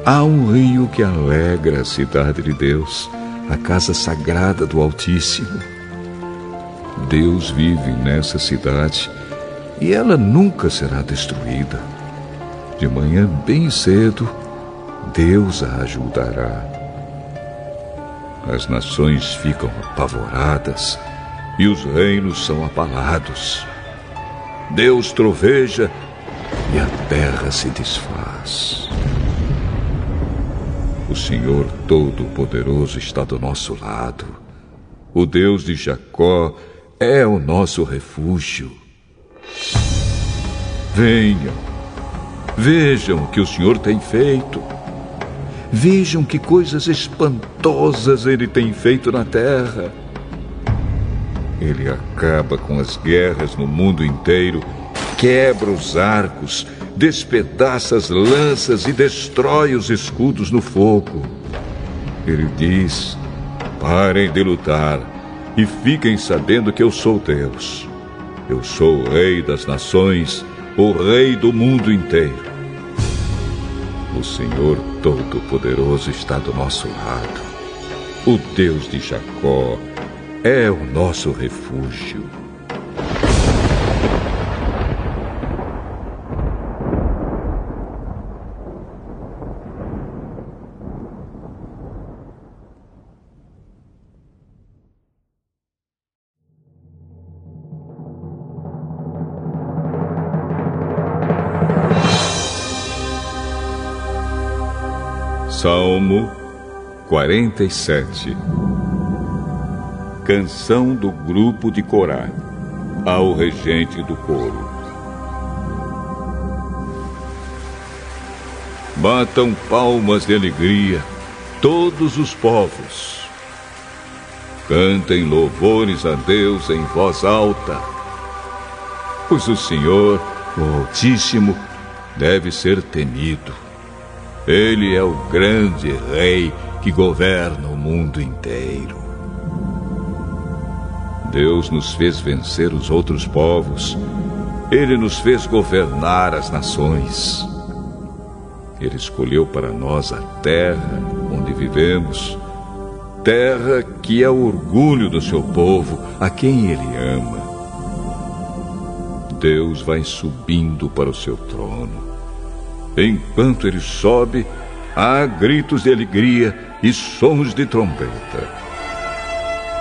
Há um rio que alegra a cidade de Deus, a casa sagrada do Altíssimo. Deus vive nessa cidade e ela nunca será destruída. De manhã bem cedo, Deus a ajudará. As nações ficam apavoradas e os reinos são abalados. Deus troveja e a terra se desfaz. O Senhor Todo-Poderoso está do nosso lado. O Deus de Jacó é o nosso refúgio. Venham, vejam o que o Senhor tem feito. Vejam que coisas espantosas ele tem feito na terra. Ele acaba com as guerras no mundo inteiro, quebra os arcos, despedaça as lanças e destrói os escudos no fogo. Ele diz: parem de lutar e fiquem sabendo que eu sou Deus. Eu sou o Rei das nações, o Rei do mundo inteiro. O Senhor Todo-Poderoso está do nosso lado. O Deus de Jacó é o nosso refúgio. 47 Canção do grupo de Corá ao regente do coro. Batam palmas de alegria todos os povos. Cantem louvores a Deus em voz alta, pois o Senhor, o Altíssimo, deve ser temido. Ele é o grande rei que governa o mundo inteiro. Deus nos fez vencer os outros povos. Ele nos fez governar as nações. Ele escolheu para nós a terra onde vivemos, terra que é o orgulho do seu povo, a quem ele ama. Deus vai subindo para o seu trono. Enquanto ele sobe, há gritos de alegria e sons de trombeta.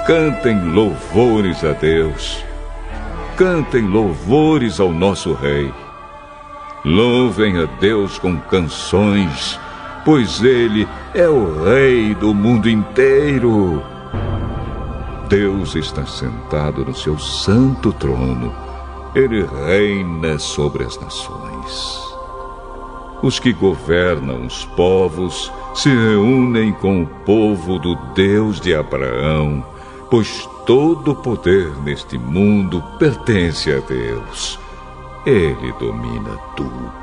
Cantem louvores a Deus. Cantem louvores ao nosso Rei. Louvem a Deus com canções, pois Ele é o Rei do mundo inteiro. Deus está sentado no seu santo trono. Ele reina sobre as nações. Os que governam os povos se reúnem com o povo do Deus de Abraão pois todo o poder neste mundo pertence a Deus. Ele domina tudo.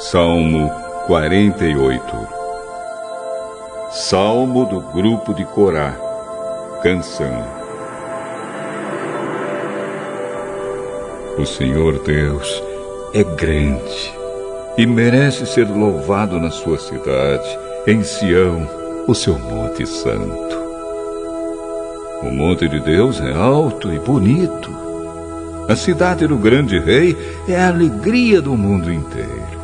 Salmo 48 Salmo do grupo de Corá Canção O Senhor Deus é grande e merece ser louvado na sua cidade, em Sião, o seu monte santo. O monte de Deus é alto e bonito. A cidade do grande rei é a alegria do mundo inteiro.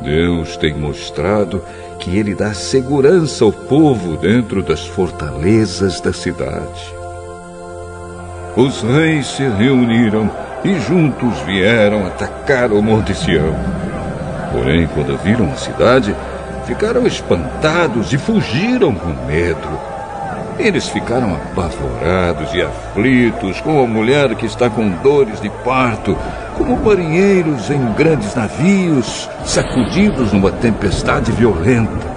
Deus tem mostrado que Ele dá segurança ao povo dentro das fortalezas da cidade. Os reis se reuniram e juntos vieram atacar o Monte Sião. Porém, quando viram a cidade, ficaram espantados e fugiram com medo. Eles ficaram apavorados e aflitos, como a mulher que está com dores de parto, como marinheiros em grandes navios, sacudidos numa tempestade violenta.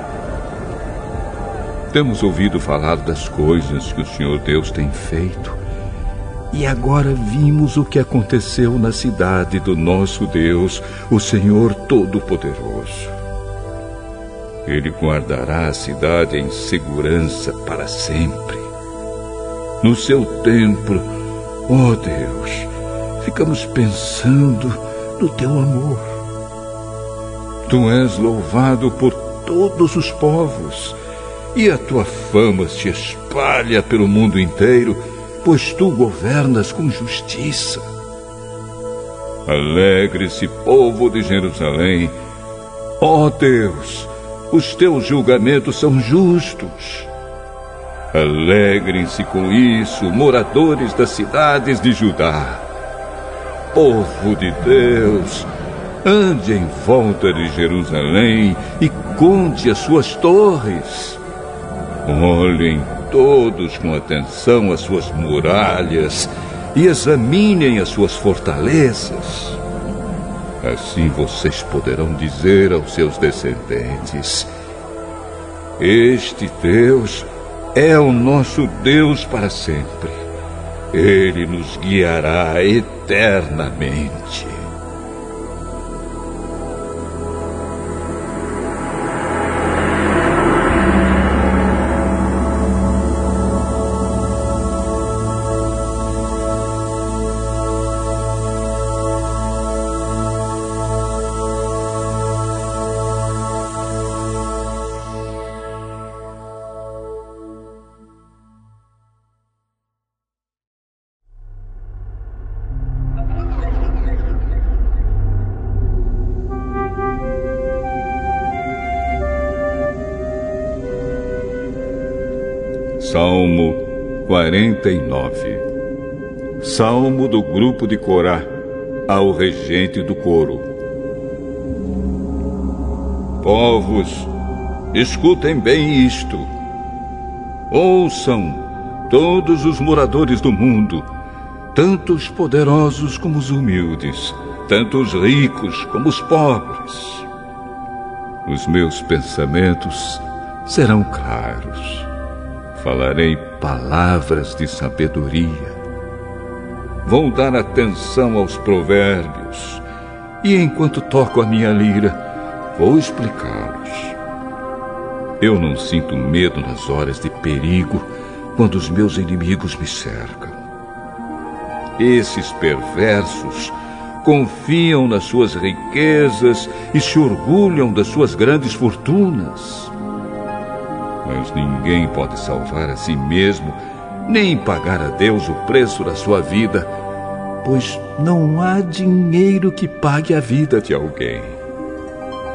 Temos ouvido falar das coisas que o Senhor Deus tem feito. E agora vimos o que aconteceu na cidade do nosso Deus, o Senhor Todo-Poderoso. Ele guardará a cidade em segurança para sempre. No seu templo, ó oh Deus, ficamos pensando no teu amor. Tu és louvado por todos os povos, e a tua fama se espalha pelo mundo inteiro, pois tu governas com justiça. Alegre-se, povo de Jerusalém. Ó oh Deus, os teus julgamentos são justos. Alegrem-se com isso, moradores das cidades de Judá. Povo de Deus, ande em volta de Jerusalém e conte as suas torres. Olhem todos com atenção as suas muralhas e examinem as suas fortalezas. Assim vocês poderão dizer aos seus descendentes: Este Deus é o nosso Deus para sempre. Ele nos guiará eternamente. 49 Salmo do grupo de Corá ao regente do coro. Povos, escutem bem isto. Ouçam todos os moradores do mundo, tanto os poderosos como os humildes. tanto os ricos como os pobres. Os meus pensamentos serão claros. Falarei palavras de sabedoria. Vou dar atenção aos provérbios e, enquanto toco a minha lira, vou explicá-los. Eu não sinto medo nas horas de perigo quando os meus inimigos me cercam. Esses perversos confiam nas suas riquezas e se orgulham das suas grandes fortunas. Mas ninguém pode salvar a si mesmo, nem pagar a Deus o preço da sua vida, pois não há dinheiro que pague a vida de alguém.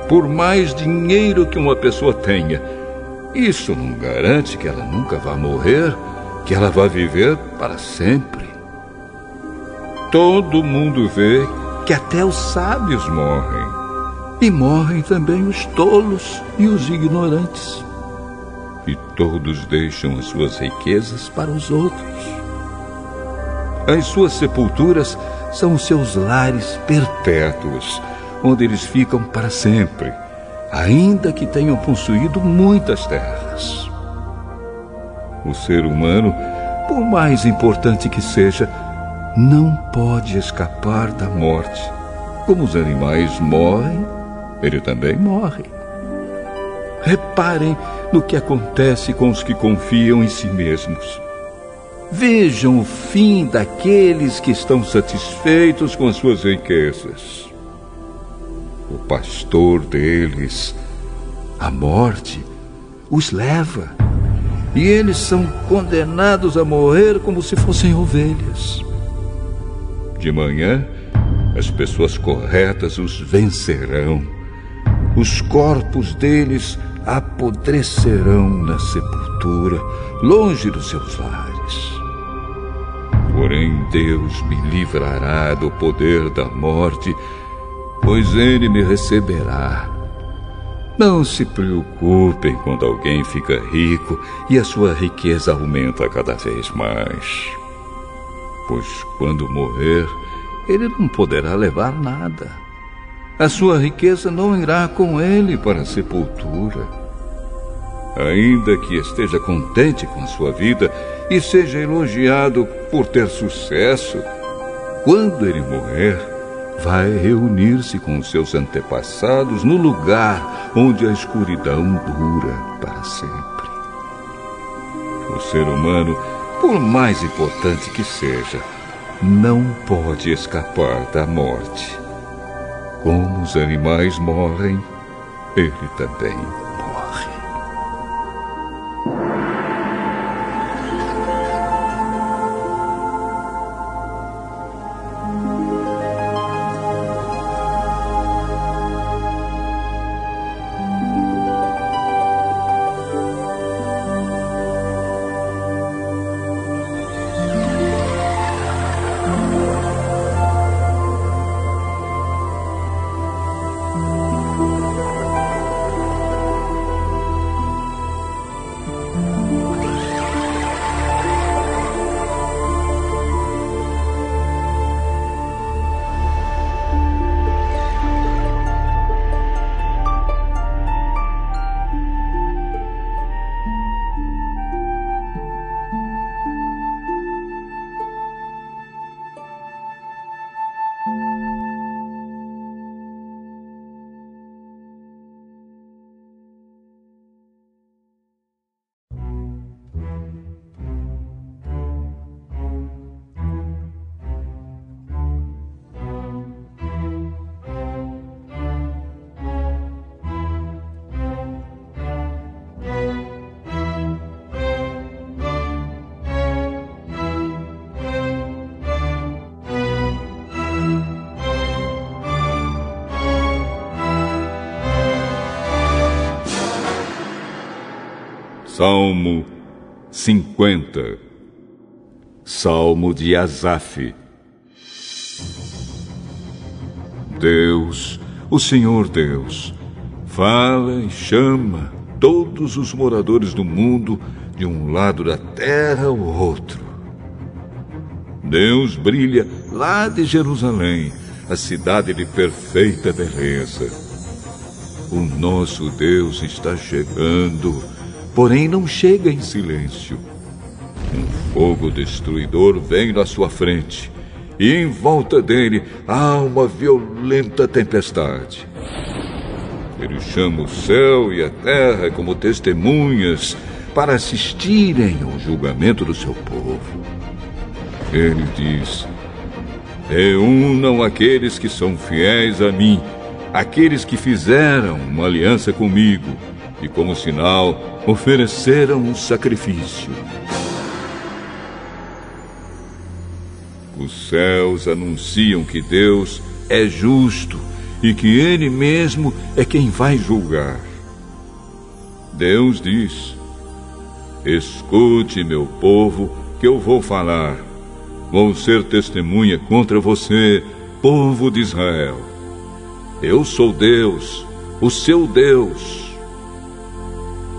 Por mais dinheiro que uma pessoa tenha, isso não garante que ela nunca vá morrer, que ela vá viver para sempre. Todo mundo vê que até os sábios morrem. E morrem também os tolos e os ignorantes. E todos deixam as suas riquezas para os outros. As suas sepulturas são os seus lares perpétuos, onde eles ficam para sempre, ainda que tenham possuído muitas terras. O ser humano, por mais importante que seja, não pode escapar da morte. Como os animais morrem, ele também morre. Reparem no que acontece com os que confiam em si mesmos. Vejam o fim daqueles que estão satisfeitos com as suas riquezas. O pastor deles, a morte, os leva. E eles são condenados a morrer como se fossem ovelhas. De manhã, as pessoas corretas os vencerão. Os corpos deles apodrecerão na sepultura, longe dos seus lares. Porém, Deus me livrará do poder da morte, pois Ele me receberá. Não se preocupem quando alguém fica rico e a sua riqueza aumenta cada vez mais pois quando morrer, ele não poderá levar nada. A sua riqueza não irá com ele para a sepultura. Ainda que esteja contente com a sua vida e seja elogiado por ter sucesso, quando ele morrer, vai reunir-se com seus antepassados no lugar onde a escuridão dura para sempre. O ser humano por mais importante que seja, não pode escapar da morte. Como os animais morrem, ele também Salmo 50 Salmo de Asaf Deus, o Senhor Deus, fala e chama todos os moradores do mundo de um lado da terra ao outro. Deus brilha lá de Jerusalém, a cidade de perfeita beleza. O nosso Deus está chegando, porém não chega em silêncio. Um fogo destruidor vem na sua frente, e em volta dele há uma violenta tempestade. Ele chama o céu e a terra como testemunhas para assistirem ao julgamento do seu povo. Ele diz: Reúnam aqueles que são fiéis a mim, aqueles que fizeram uma aliança comigo e, como sinal, ofereceram um sacrifício. Os céus anunciam que Deus é justo e que Ele mesmo é quem vai julgar. Deus diz: Escute, meu povo, que eu vou falar. Vou ser testemunha contra você, povo de Israel. Eu sou Deus, o seu Deus.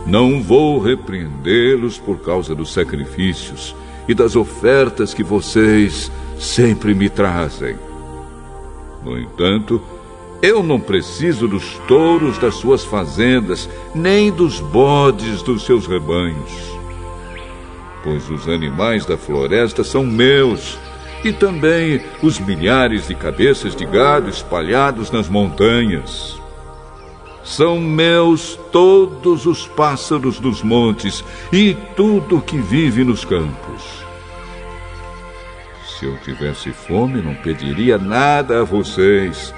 Não vou repreendê-los por causa dos sacrifícios e das ofertas que vocês sempre me trazem. No entanto, eu não preciso dos touros das suas fazendas, nem dos bodes dos seus rebanhos pois os animais da floresta são meus, e também os milhares de cabeças de gado espalhados nas montanhas. São meus todos os pássaros dos montes e tudo que vive nos campos. Se eu tivesse fome, não pediria nada a vocês,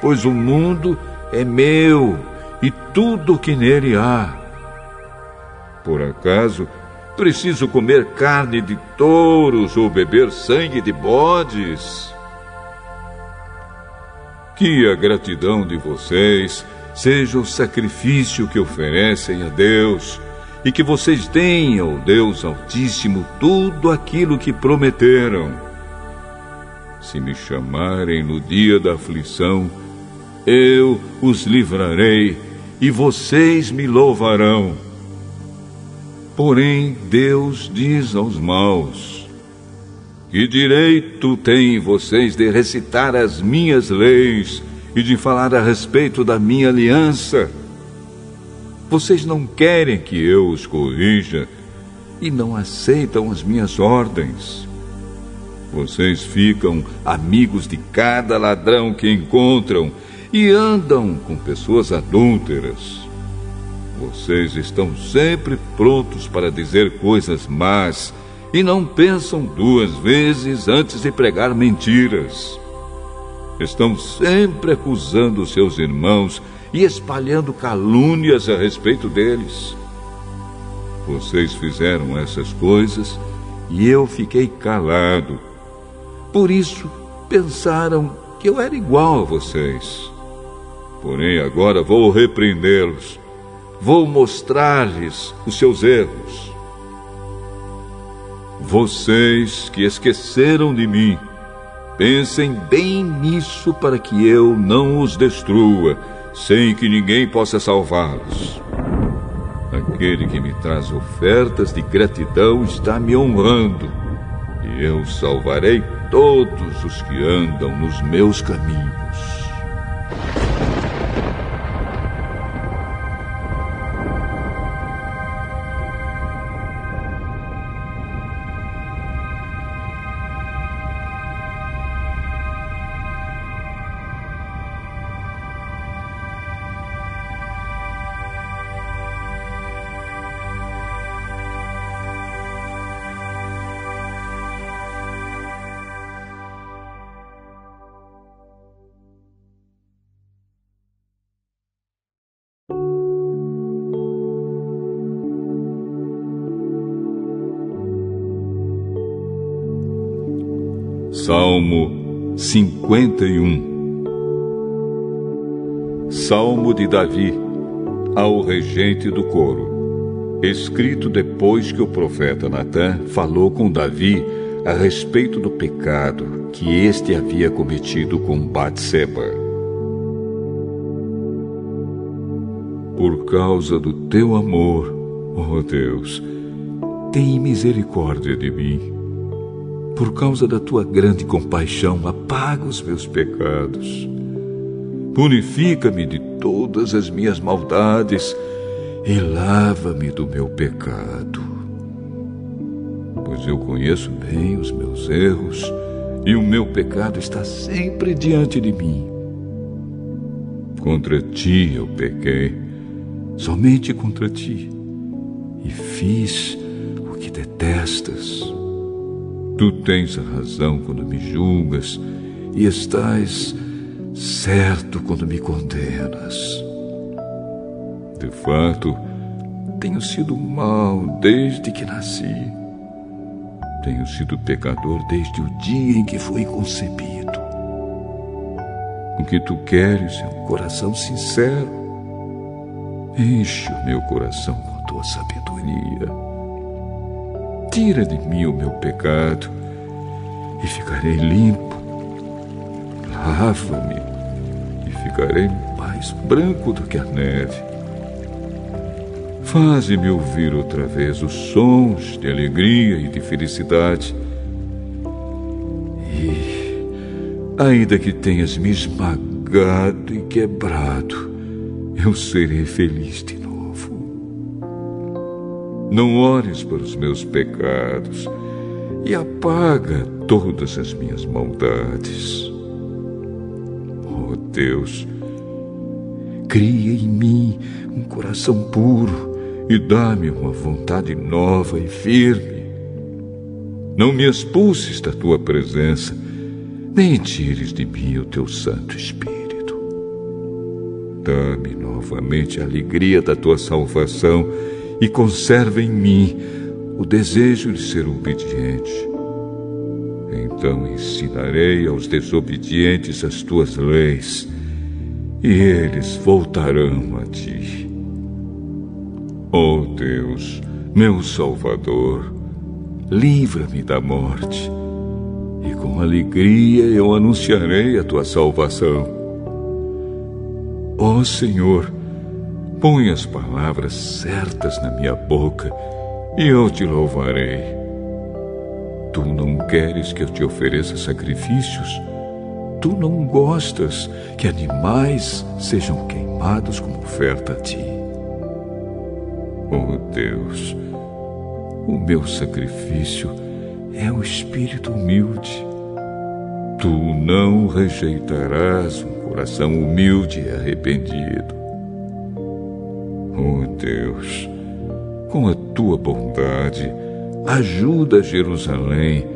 pois o mundo é meu e tudo que nele há. Por acaso, Preciso comer carne de touros ou beber sangue de bodes? Que a gratidão de vocês seja o sacrifício que oferecem a Deus e que vocês tenham, Deus Altíssimo, tudo aquilo que prometeram. Se me chamarem no dia da aflição, eu os livrarei e vocês me louvarão. Porém, Deus diz aos maus: Que direito têm vocês de recitar as minhas leis e de falar a respeito da minha aliança? Vocês não querem que eu os corrija e não aceitam as minhas ordens. Vocês ficam amigos de cada ladrão que encontram e andam com pessoas adúlteras. Vocês estão sempre prontos para dizer coisas más e não pensam duas vezes antes de pregar mentiras. Estão sempre acusando seus irmãos e espalhando calúnias a respeito deles. Vocês fizeram essas coisas e eu fiquei calado. Por isso, pensaram que eu era igual a vocês. Porém, agora vou repreendê-los vou mostrar-lhes os seus erros. Vocês que esqueceram de mim, pensem bem nisso para que eu não os destrua, sem que ninguém possa salvá-los. Aquele que me traz ofertas de gratidão está me honrando, e eu salvarei todos os que andam nos meus caminhos. 51 Salmo de Davi ao regente do coro, escrito depois que o profeta Natã falou com Davi a respeito do pecado que este havia cometido com Batseba. Por causa do teu amor, ó oh Deus, tem misericórdia de mim Por causa da tua grande compaixão, apaga os meus pecados. Purifica-me de todas as minhas maldades e lava-me do meu pecado. Pois eu conheço bem os meus erros e o meu pecado está sempre diante de mim. Contra ti eu pequei, somente contra ti, e fiz o que detestas. Tu tens razão quando me julgas e estás certo quando me condenas. De fato, tenho sido mal desde que nasci. Tenho sido pecador desde o dia em que fui concebido. O que tu queres é um coração sincero. Enche o meu coração com a tua sabedoria. Tira de mim o meu pecado e ficarei limpo. Lava-me e ficarei mais branco do que a neve. Faze-me ouvir outra vez os sons de alegria e de felicidade. E, ainda que tenhas me esmagado e quebrado, eu serei feliz de. Não ores os meus pecados e apaga todas as minhas maldades. Oh Deus, cria em mim um coração puro e dá-me uma vontade nova e firme. Não me expulses da tua presença, nem tires de mim o teu Santo Espírito. Dá-me novamente a alegria da tua salvação e conserva em mim o desejo de ser obediente. Então ensinarei aos desobedientes as tuas leis, e eles voltarão a ti. Ó oh Deus, meu Salvador, livra-me da morte, e com alegria eu anunciarei a tua salvação. Ó oh Senhor, põe as palavras certas na minha boca, e eu te louvarei. Tu não queres que eu te ofereça sacrifícios? Tu não gostas que animais sejam queimados como oferta a ti. Oh Deus, o meu sacrifício é o espírito humilde. Tu não rejeitarás um coração humilde e arrependido. Oh Deus, com a tua bondade, ajuda Jerusalém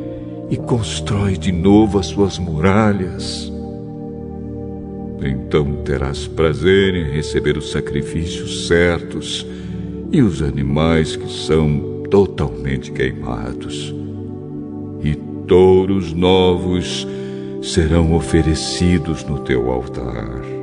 e constrói de novo as suas muralhas. Então terás prazer em receber os sacrifícios certos e os animais que são totalmente queimados. E touros novos serão oferecidos no teu altar.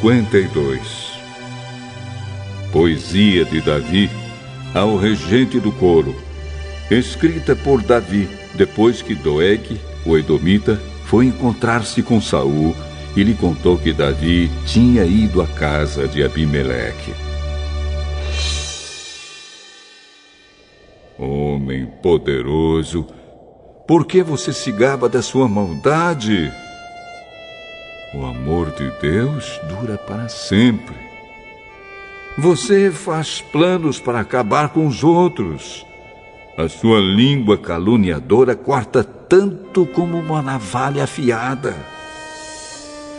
52 Poesia de Davi ao regente do coro, escrita por Davi depois que Doeg, o Edomita, foi encontrar-se com Saul e lhe contou que Davi tinha ido à casa de Abimeleque. Homem poderoso, Por que você se gaba da sua maldade? O amor de Deus dura para sempre. Você faz planos para acabar com os outros. A sua língua caluniadora corta tanto como uma navalha afiada.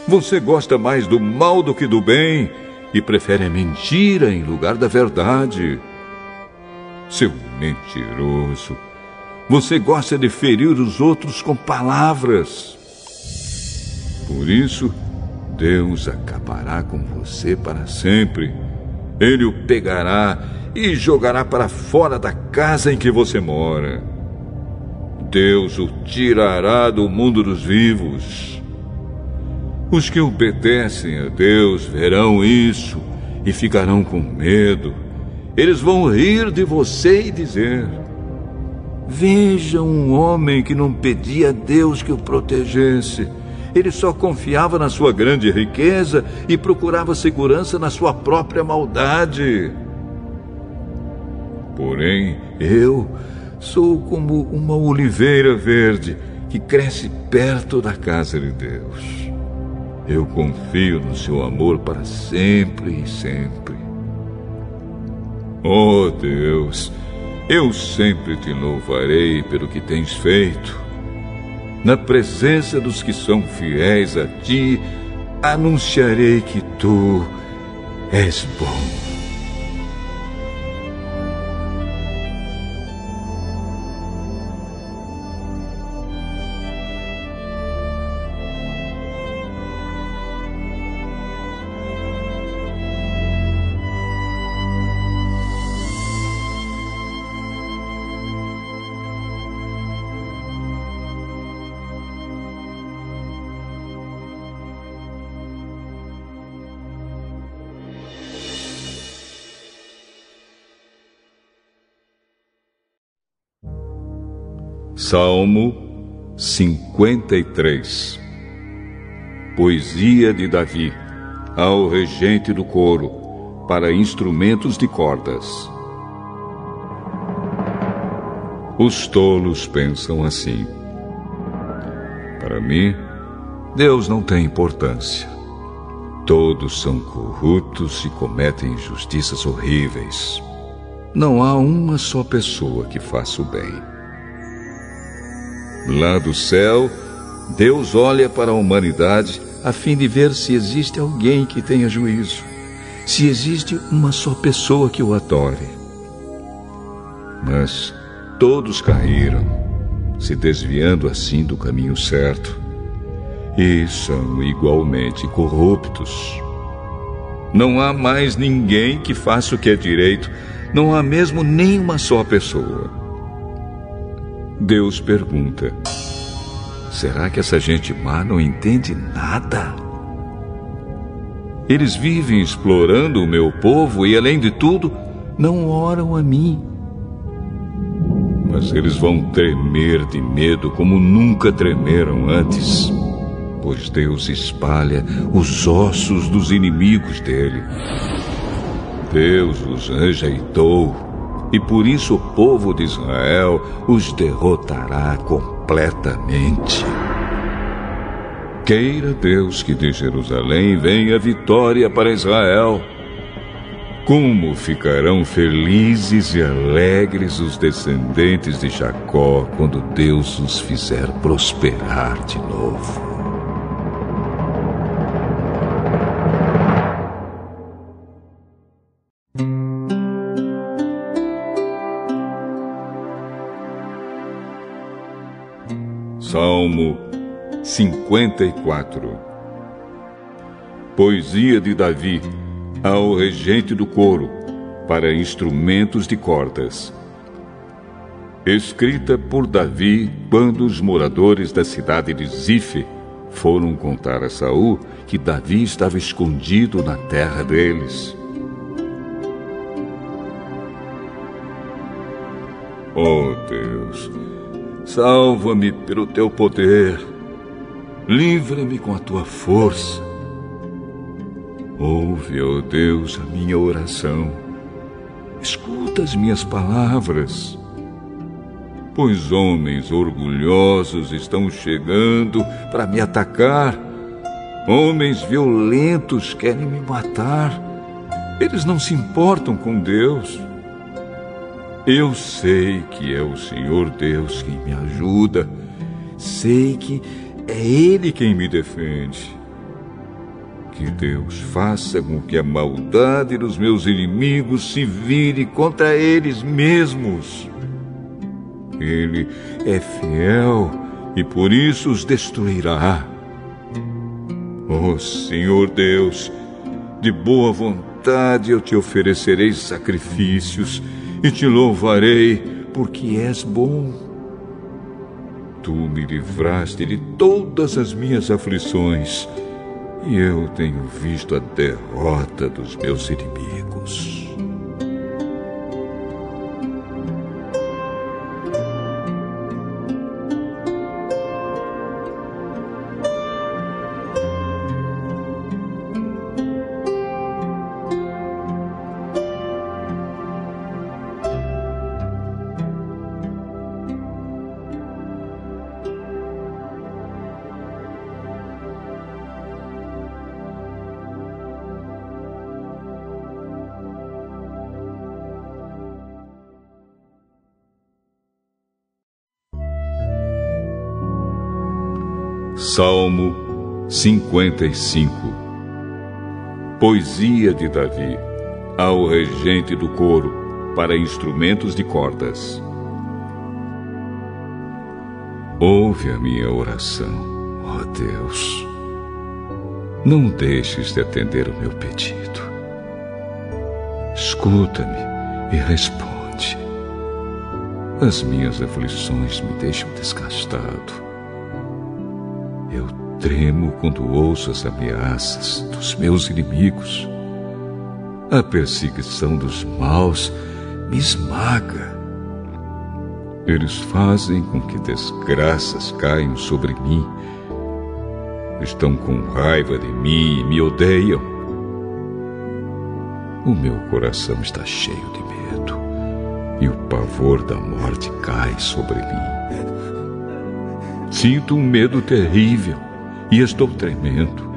Você gosta mais do mal do que do bem e prefere a mentira em lugar da verdade. Seu mentiroso, você gosta de ferir os outros com palavras. Por isso, Deus acabará com você para sempre. Ele o pegará e jogará para fora da casa em que você mora. Deus o tirará do mundo dos vivos. Os que obedecem a Deus verão isso e ficarão com medo. Eles vão rir de você e dizer: Veja um homem que não pedia a Deus que o protegesse. Ele só confiava na sua grande riqueza e procurava segurança na sua própria maldade. Porém, eu sou como uma oliveira verde que cresce perto da casa de Deus. Eu confio no seu amor para sempre e sempre. Oh Deus, eu sempre te louvarei pelo que tens feito. Na presença dos que são fiéis a ti, anunciarei que tu és bom. Salmo 53 Poesia de Davi ao regente do coro para instrumentos de cordas. Os tolos pensam assim. Para mim, Deus não tem importância. Todos são corruptos e cometem injustiças horríveis. Não há uma só pessoa que faça o bem. Lá do céu, Deus olha para a humanidade a fim de ver se existe alguém que tenha juízo, se existe uma só pessoa que o adore. Mas todos caíram, se desviando assim do caminho certo, e são igualmente corruptos. Não há mais ninguém que faça o que é direito, não há mesmo nem uma só pessoa. Deus pergunta: Será que essa gente má não entende nada? Eles vivem explorando o meu povo e, além de tudo, não oram a mim. Mas eles vão tremer de medo como nunca tremeram antes, pois Deus espalha os ossos dos inimigos dele. Deus os rejeitou e por isso o povo de Israel os derrotará completamente. Queira Deus que de Jerusalém venha vitória para Israel. Como ficarão felizes e alegres os descendentes de Jacó quando Deus os fizer prosperar de novo. Salmo 54 Poesia de Davi ao regente do coro para instrumentos de cordas. Escrita por Davi quando os moradores da cidade de Zife foram contar a Saul que Davi estava escondido na terra deles. Oh Deus, Salva-me pelo teu poder. Livra-me com a tua força. Ouve, ó oh Deus, a minha oração. Escuta as minhas palavras. pois homens orgulhosos estão chegando para me atacar. Homens violentos querem me matar. Eles não se importam com Deus. Eu sei que é o Senhor Deus quem me ajuda. Sei que é Ele quem me defende. Que Deus faça com que a maldade dos meus inimigos se vire contra eles mesmos. Ele é fiel e por isso os destruirá. Oh Senhor Deus, de boa vontade eu te oferecerei sacrifícios e te louvarei, porque és bom. Tu me livraste de todas as minhas aflições, e eu tenho visto a derrota dos meus inimigos. Salmo 55 Poesia de Davi ao regente do coro para instrumentos de cordas. Ouve a minha oração, ó Deus. Não deixes de atender o meu pedido. Escuta-me e responde. As minhas aflições me deixam desgastado Tremo quando ouço as ameaças dos meus inimigos. A perseguição dos maus me esmaga. Eles fazem com que desgraças caiam sobre mim. Estão com raiva de mim e me odeiam. O meu coração está cheio de medo e o pavor da morte cai sobre mim. Sinto um medo terrível e estou tremendo.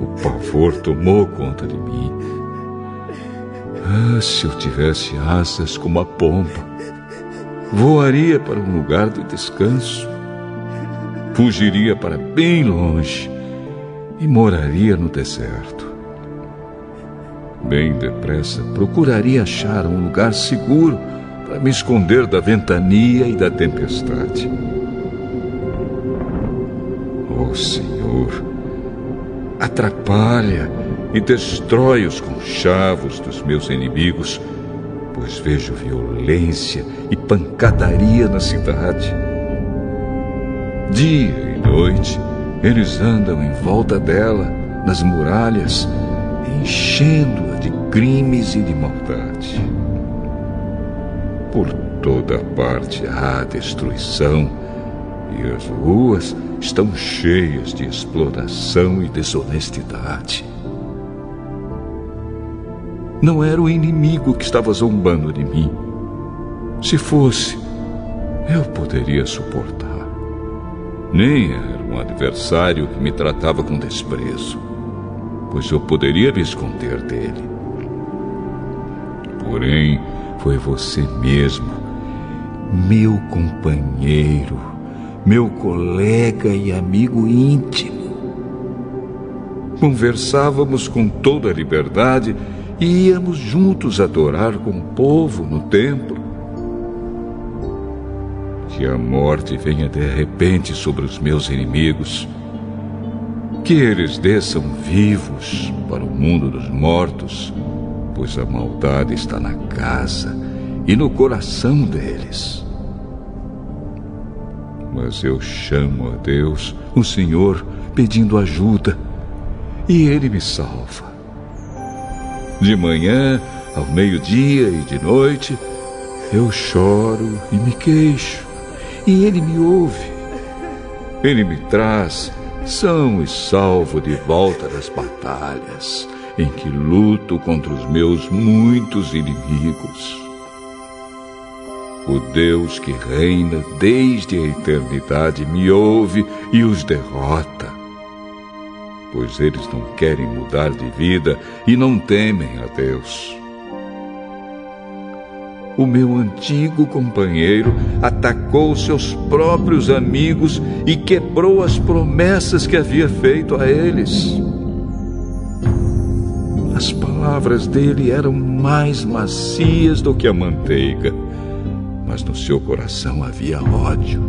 O pavor tomou conta de mim. Ah, se eu tivesse asas como a pomba, voaria para um lugar de descanso, fugiria para bem longe e moraria no deserto. Bem depressa procuraria achar um lugar seguro para me esconder da ventania e da tempestade. Senhor, atrapalha e destrói os conchavos dos meus inimigos, pois vejo violência e pancadaria na cidade. Dia e noite eles andam em volta dela, nas muralhas, enchendo-a de crimes e de maldade. Por toda parte há destruição e as ruas estão cheias de exploração e desonestidade. Não era o inimigo que estava zombando de mim. Se fosse, eu poderia suportar. Nem era um adversário que me tratava com desprezo, pois eu poderia me esconder dele. Porém, foi você mesmo, meu companheiro, meu colega e amigo íntimo. Conversávamos com toda a liberdade e íamos juntos adorar com o povo no templo. Que a morte venha de repente sobre os meus inimigos. Que eles desçam vivos para o mundo dos mortos, pois a maldade está na casa e no coração deles mas eu chamo a Deus, o Senhor, pedindo ajuda, e Ele me salva. De manhã, ao meio-dia e de noite, eu choro e me queixo, e Ele me ouve. Ele me traz são e salvo de volta das batalhas em que luto contra os meus muitos inimigos. O Deus que reina desde a eternidade me ouve e os derrota. Pois eles não querem mudar de vida e não temem a Deus. O meu antigo companheiro atacou seus próprios amigos e quebrou as promessas que havia feito a eles. As palavras dele eram mais macias do que a manteiga mas no seu coração havia ódio.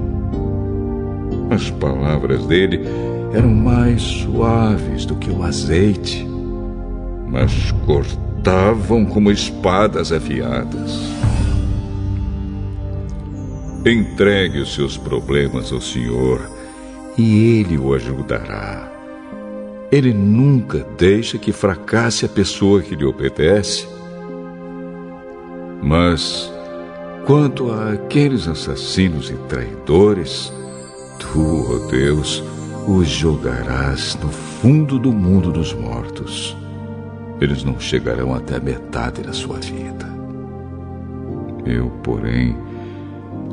As palavras dele eram mais suaves do que o azeite, mas cortavam como espadas afiadas. Entregue os seus problemas ao Senhor e Ele o ajudará. Ele nunca deixa que fracasse a pessoa que lhe obedece. Mas Quanto àqueles assassinos e traidores, tu, ó Deus, os jogarás no fundo do mundo dos mortos. Eles não chegarão até a metade da sua vida. Eu, porém,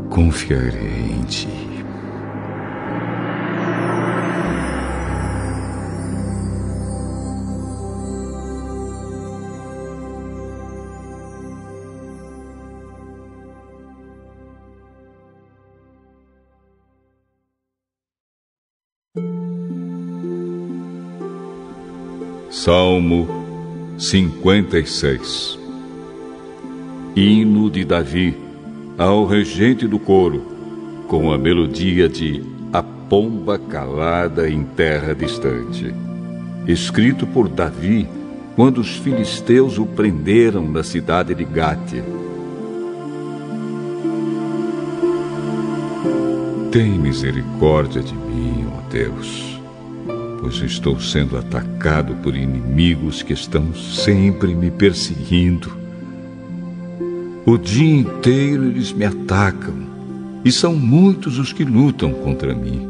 confiarei em ti. Salmo 56 Hino de Davi ao regente do coro, com a melodia de A Pomba Calada em Terra Distante. Escrito por Davi quando os filisteus o prenderam na cidade de Gate. Tem misericórdia de mim, ó Deus pois estou sendo atacado por inimigos que estão sempre me perseguindo. O dia inteiro eles me atacam, e são muitos os que lutam contra mim.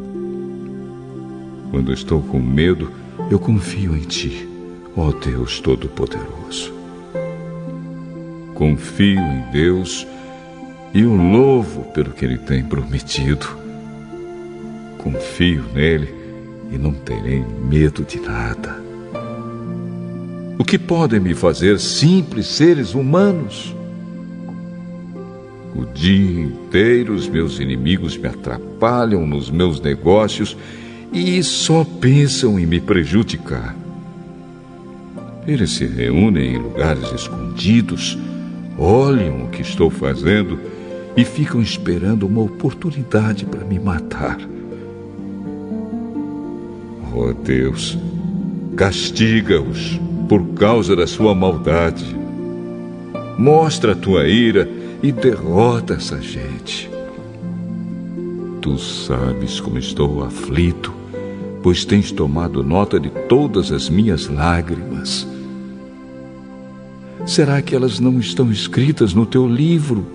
Quando estou com medo, eu confio em Ti, ó Deus Todo-Poderoso. Confio em Deus e o louvo pelo que Ele tem prometido. Confio nele e não terei medo de nada. O que podem me fazer simples seres humanos? O dia inteiro os meus inimigos me atrapalham nos meus negócios e só pensam em me prejudicar. Eles se reúnem em lugares escondidos, olham o que estou fazendo e ficam esperando uma oportunidade para me matar. Oh Deus, castiga-os por causa da sua maldade. Mostra a tua ira e derrota essa gente. Tu sabes como estou aflito, pois tens tomado nota de todas as minhas lágrimas. Será que elas não estão escritas no teu livro?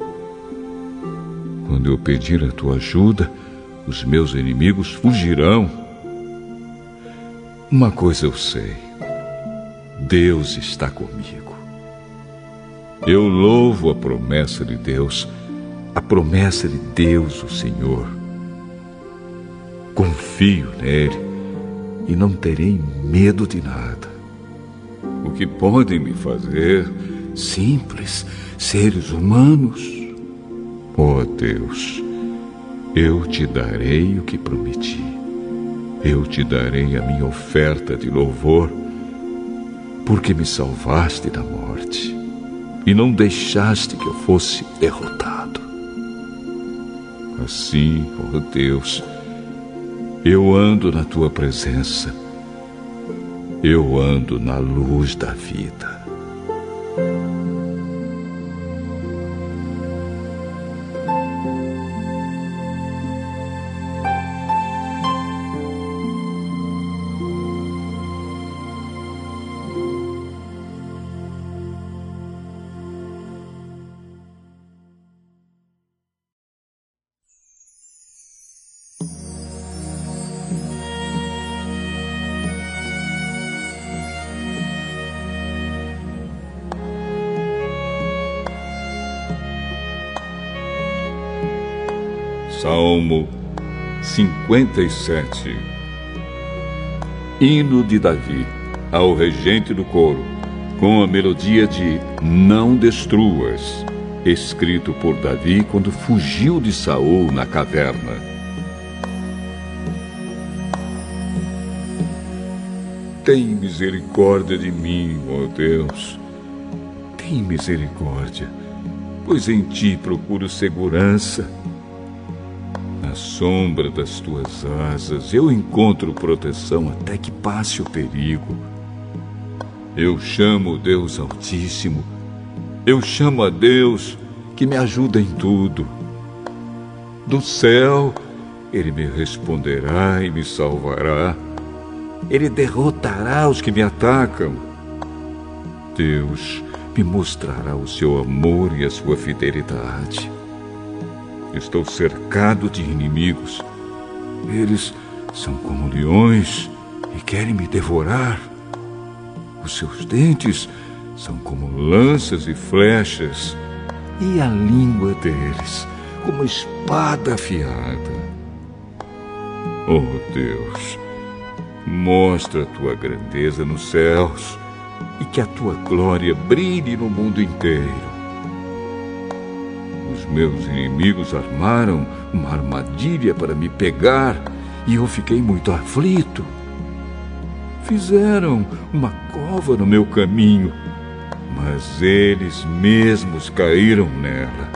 Quando eu pedir a tua ajuda, os meus inimigos fugirão uma coisa eu sei: Deus está comigo. Eu louvo a promessa de Deus, a promessa de Deus, o Senhor. Confio nele e não terei medo de nada. O que podem me fazer, simples seres humanos? Oh Deus, eu te darei o que prometi eu te darei a minha oferta de louvor, porque me salvaste da morte e não deixaste que eu fosse derrotado. Assim, ó oh Deus, eu ando na tua presença, eu ando na luz da vida. 57 Hino de Davi ao regente do coro, com a melodia de Não Destruas, escrito por Davi quando fugiu de Saul na caverna. Tem misericórdia de mim, ó Deus. Tem misericórdia, pois em ti procuro segurança sombra das tuas asas eu encontro proteção até que passe o perigo. Eu chamo Deus Altíssimo, eu chamo a Deus que me ajuda em tudo. Do céu, Ele me responderá e me salvará. Ele derrotará os que me atacam. Deus me mostrará o seu amor e a sua fidelidade. Estou cercado de inimigos. Eles são como leões e querem me devorar. Os seus dentes são como lanças e flechas, e a língua deles como espada afiada. Oh Deus, mostra a tua grandeza nos céus e que a tua glória brilhe no mundo inteiro meus inimigos armaram uma armadilha para me pegar e eu fiquei muito aflito. Fizeram uma cova no meu caminho, mas eles mesmos caíram nela.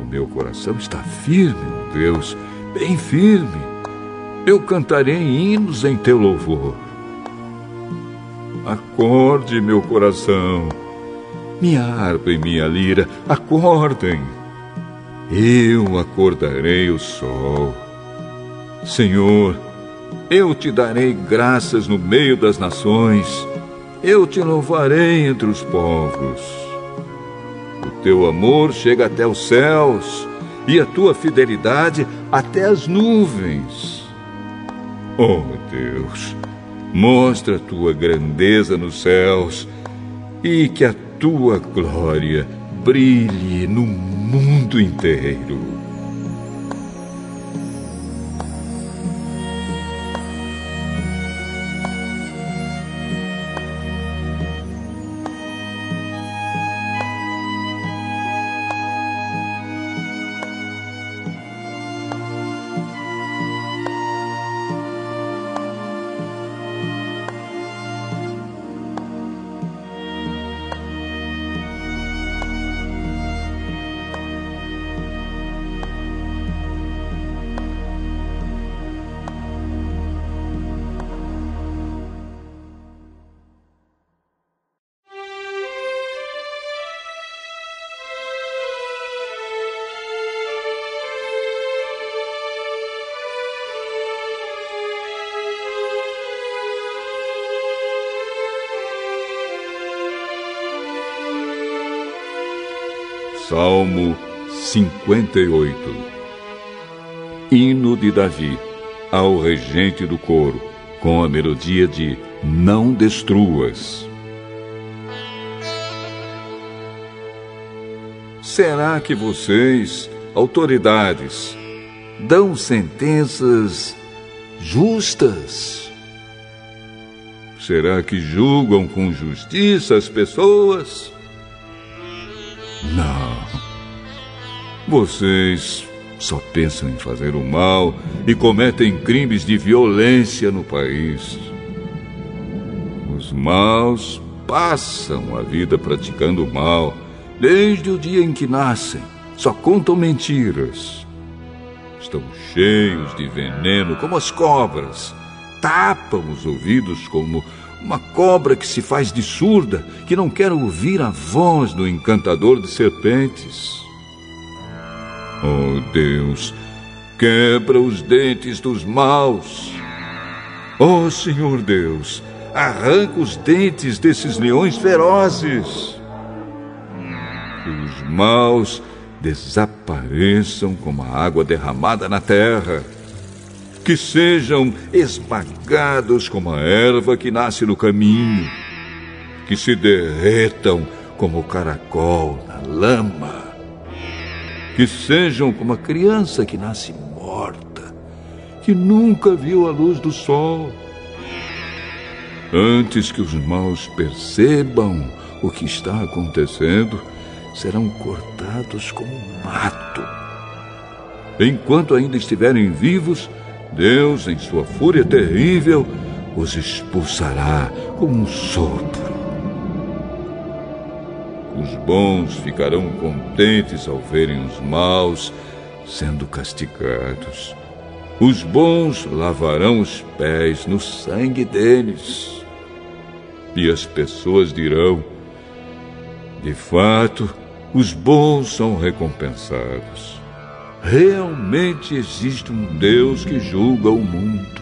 O meu coração está firme, oh Deus, bem firme. Eu cantarei hinos em teu louvor. Acorde, meu coração minha harpa e minha lira, acordem. Eu acordarei o sol. Senhor, eu te darei graças no meio das nações, eu te louvarei entre os povos. O teu amor chega até os céus e a tua fidelidade até as nuvens. Oh Deus, mostra a tua grandeza nos céus e que a tua glória brilhe no mundo inteiro. 58 Hino de Davi ao regente do coro, com a melodia de Não Destruas. Será que vocês, autoridades, dão sentenças justas? Será que julgam com justiça as pessoas? Não. Vocês só pensam em fazer o mal e cometem crimes de violência no país. Os maus passam a vida praticando o mal desde o dia em que nascem. Só contam mentiras. Estão cheios de veneno como as cobras. Tapam os ouvidos como uma cobra que se faz de surda, que não quer ouvir a voz do encantador de serpentes. Oh Deus, quebra os dentes dos maus. Oh Senhor Deus, arranca os dentes desses leões ferozes. Que os maus desapareçam como a água derramada na terra. Que sejam esmagados como a erva que nasce no caminho. Que se derretam como o caracol na lama que sejam como a criança que nasce morta, que nunca viu a luz do sol. Antes que os maus percebam o que está acontecendo, serão cortados como mato. Enquanto ainda estiverem vivos, Deus, em sua fúria terrível, os expulsará como um sopro. Os bons ficarão contentes ao verem os maus sendo castigados. Os bons lavarão os pés no sangue deles. E as pessoas dirão: de fato, os bons são recompensados. Realmente existe um Deus que julga o mundo.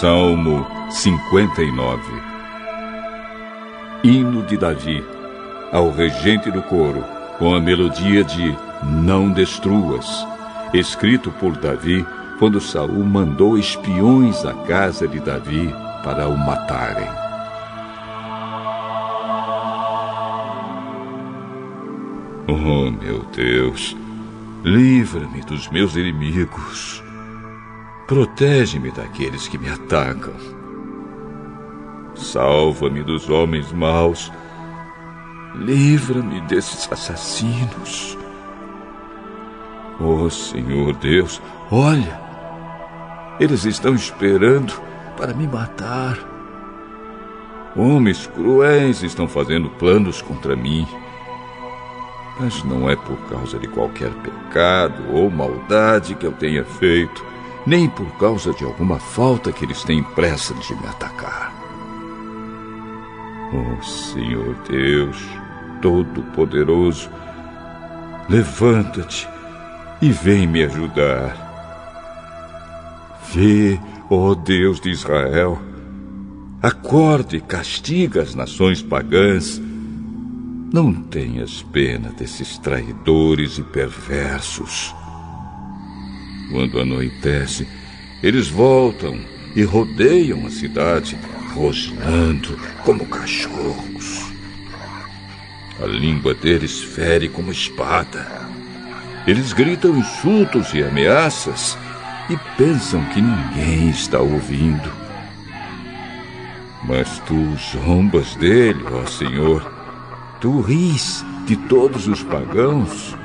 Salmo 59 Hino de Davi ao regente do coro, com a melodia de Não Destruas, escrito por Davi quando Saul mandou espiões à casa de Davi para o matarem. Oh, meu Deus, livra-me dos meus inimigos Protege-me daqueles que me atacam. Salva-me dos homens maus. Livra-me desses assassinos. Oh Senhor Deus, olha! Eles estão esperando para me matar. Homens cruéis estão fazendo planos contra mim. Mas não é por causa de qualquer pecado ou maldade que eu tenha feito nem por causa de alguma falta que eles têm pressa de me atacar. Oh Senhor Deus, Todo-Poderoso, levanta-te e vem me ajudar. Vê, ó oh Deus de Israel, acorde e castiga as nações pagãs. Não tenhas pena desses traidores e perversos. Quando anoitece, eles voltam e rodeiam a cidade, rosnando como cachorros. A língua deles fere como espada. Eles gritam insultos e ameaças e pensam que ninguém está ouvindo. Mas tu zombas dele, ó Senhor. Tu ris de todos os pagãos.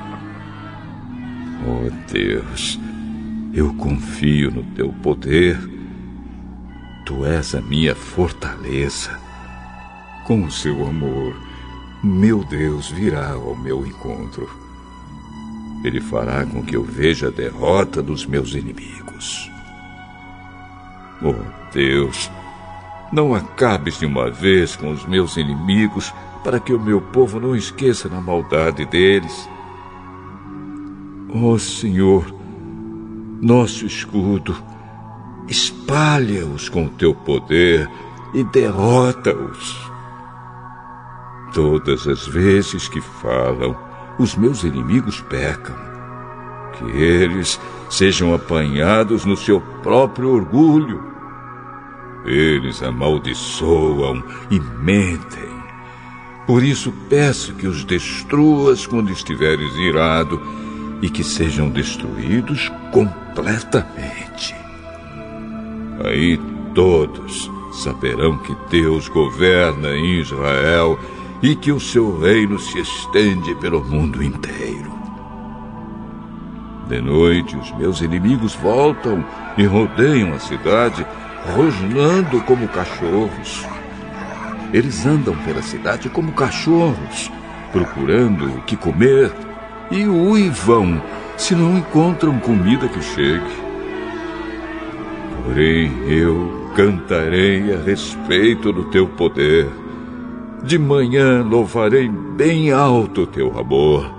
Oh Deus, eu confio no teu poder. Tu és a minha fortaleza. Com o seu amor, meu Deus virá ao meu encontro. Ele fará com que eu veja a derrota dos meus inimigos. Oh Deus, não acabes de uma vez com os meus inimigos para que o meu povo não esqueça da maldade deles. Oh Senhor, nosso escudo. Espalha-os com o teu poder e derrota-os. Todas as vezes que falam, os meus inimigos pecam. Que eles sejam apanhados no seu próprio orgulho. Eles amaldiçoam e mentem. Por isso peço que os destruas quando estiveres irado e que sejam destruídos completamente. Aí todos saberão que Deus governa em Israel e que o seu reino se estende pelo mundo inteiro. De noite, os meus inimigos voltam e rodeiam a cidade, rosnando como cachorros. Eles andam pela cidade como cachorros, procurando o que comer e uivam se não encontram comida que chegue. Porém, eu cantarei a respeito do teu poder. De manhã louvarei bem alto teu amor,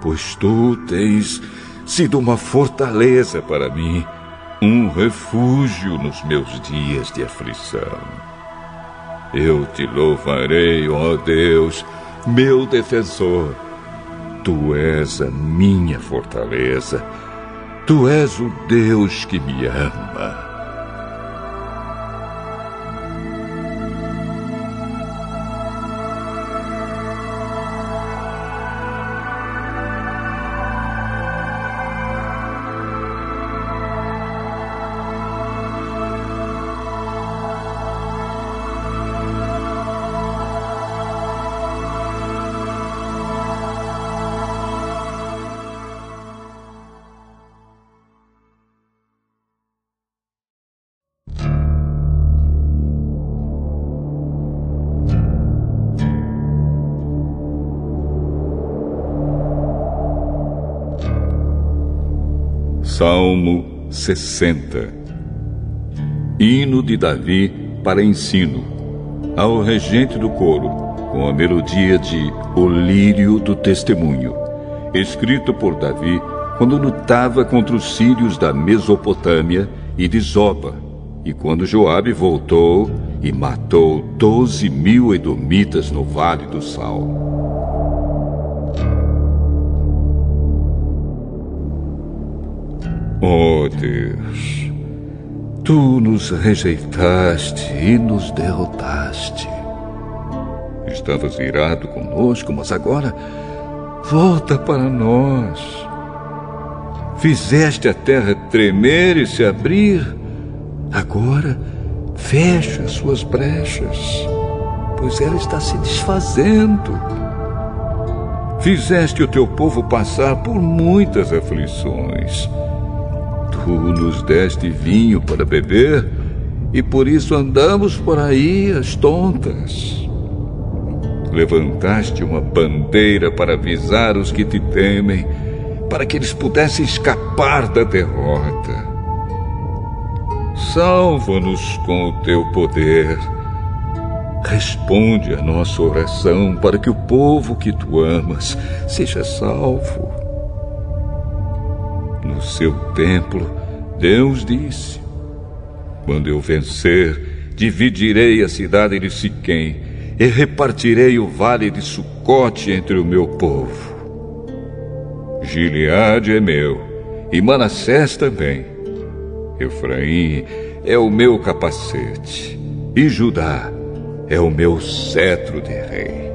pois tu tens sido uma fortaleza para mim, um refúgio nos meus dias de aflição. Eu te louvarei, ó Deus, meu defensor. Tu és a minha fortaleza. Tu és o Deus que me ama. Salmo 60 Hino de Davi para ensino ao regente do coro, com a melodia de O Lírio do Testemunho, escrito por Davi quando lutava contra os sírios da Mesopotâmia e de Zoba, e quando Joabe voltou e matou doze mil edomitas no Vale do Sal. Deus, tu nos rejeitaste e nos derrotaste. Estavas irado conosco, mas agora volta para nós. Fizeste a terra tremer e se abrir. Agora fecha suas brechas, pois ela está se desfazendo. Fizeste o teu povo passar por muitas aflições Tu nos deste vinho para beber e por isso andamos por aí as tontas. Levantaste uma bandeira para avisar os que te temem, para que eles pudessem escapar da derrota. Salva-nos com o teu poder. Responde a nossa oração para que o povo que tu amas seja salvo no seu templo, Deus disse: Quando eu vencer, dividirei a cidade de Siquém e repartirei o vale de Sucote entre o meu povo. Gileade é meu, e Manassés também. Efraim é o meu capacete, e Judá é o meu cetro de rei.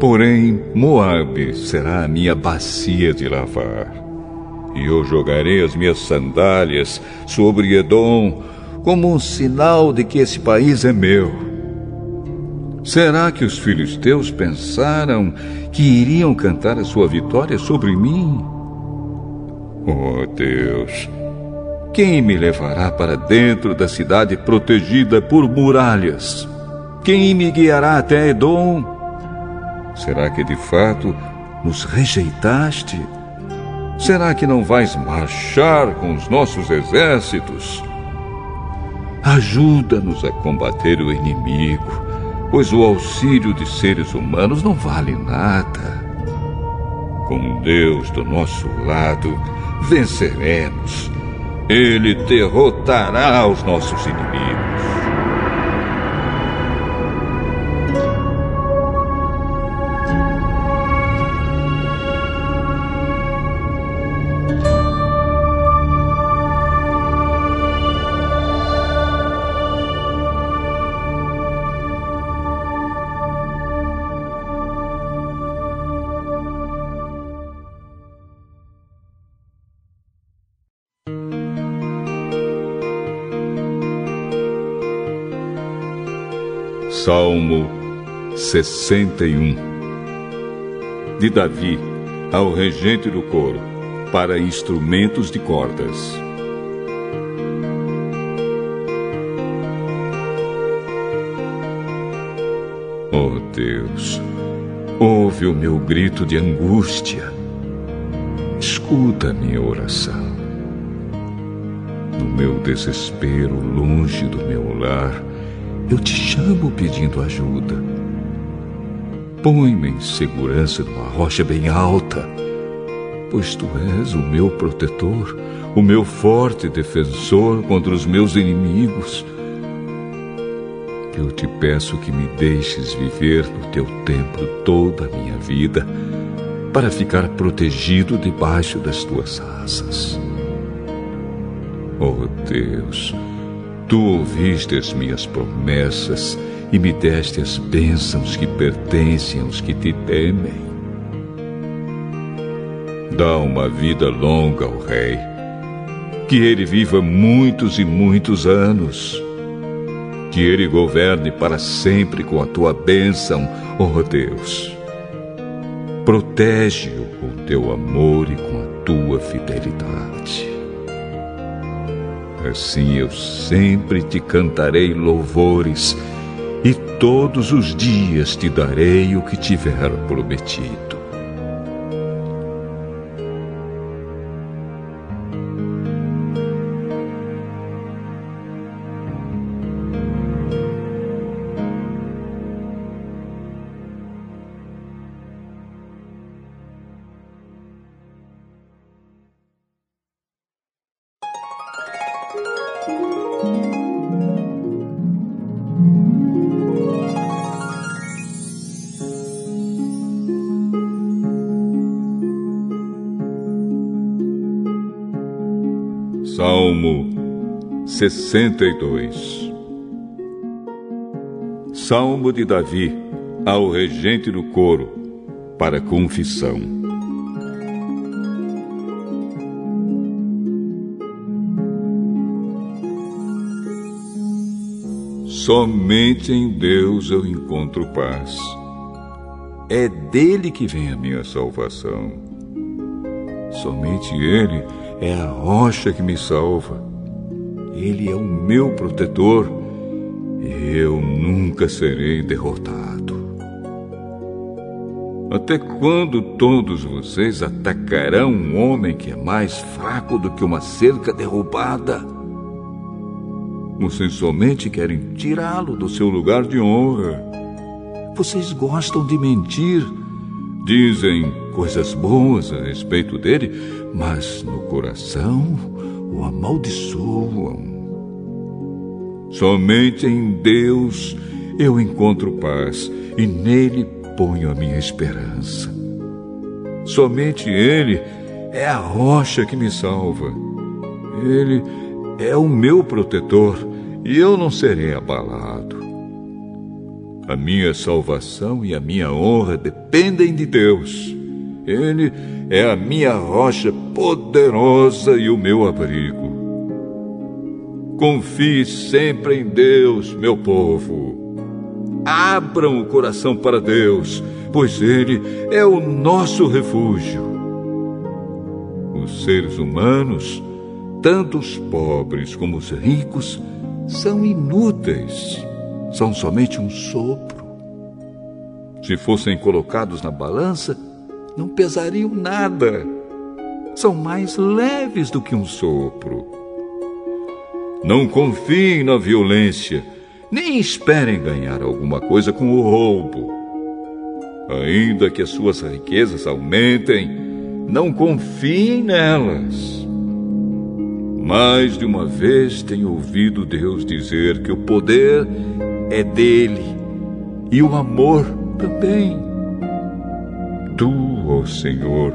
Porém, Moabe será a minha bacia de lavar e eu jogarei as minhas sandálias sobre Edom como um sinal de que esse país é meu. Será que os filisteus pensaram que iriam cantar a sua vitória sobre mim? Oh Deus, quem me levará para dentro da cidade protegida por muralhas? Quem me guiará até Edom? Será que de fato nos rejeitaste? Será que não vais marchar com os nossos exércitos? Ajuda-nos a combater o inimigo, pois o auxílio de seres humanos não vale nada. Com Deus do nosso lado, venceremos. Ele derrotará os nossos inimigos. Salmo 61 De Davi ao regente do coro, para instrumentos de cordas. Oh Deus, Ouve o meu grito de angústia. Escuta a minha oração. No meu desespero, longe do meu lar, eu te chamo pedindo ajuda. Põe-me em segurança numa rocha bem alta, pois tu és o meu protetor, o meu forte defensor contra os meus inimigos. Eu te peço que me deixes viver no teu templo toda a minha vida, para ficar protegido debaixo das tuas asas. Oh Deus, tu ouviste as minhas promessas e me deste as bênçãos que pertencem aos que te temem. Dá uma vida longa ao Rei, que ele viva muitos e muitos anos que ele governe para sempre com a tua bênção, ó Deus. Protege-o com teu amor e com a tua fidelidade. Assim eu sempre te cantarei louvores e todos os dias te darei o que tiver prometido. 62 Salmo de Davi ao regente do coro, para confissão. Somente em Deus eu encontro paz. É dele que vem a minha salvação. Somente Ele é a rocha que me salva. Ele é o meu protetor e eu nunca serei derrotado. Até quando todos vocês atacarão um homem que é mais fraco do que uma cerca derrubada? Vocês somente querem tirá-lo do seu lugar de honra. Vocês gostam de mentir Dizem coisas boas a respeito dele, mas no coração o amaldiçoam. Somente em Deus eu encontro paz e nele ponho a minha esperança. Somente Ele é a rocha que me salva. Ele é o meu protetor e eu não serei abalado. A minha salvação e a minha honra dependem de Deus. Ele é a minha rocha poderosa e o meu abrigo. Confie sempre em Deus, meu povo. Abram o coração para Deus, pois Ele é o nosso refúgio. Os seres humanos, tanto os pobres como os ricos, são inúteis são somente um sopro. Se fossem colocados na balança, não pesariam nada. São mais leves do que um sopro. Não confiem na violência, nem esperem ganhar alguma coisa com o roubo. Ainda que as suas riquezas aumentem, não confiem nelas. Mais de uma vez tenho ouvido Deus dizer que o poder é dele e o amor também. Senhor,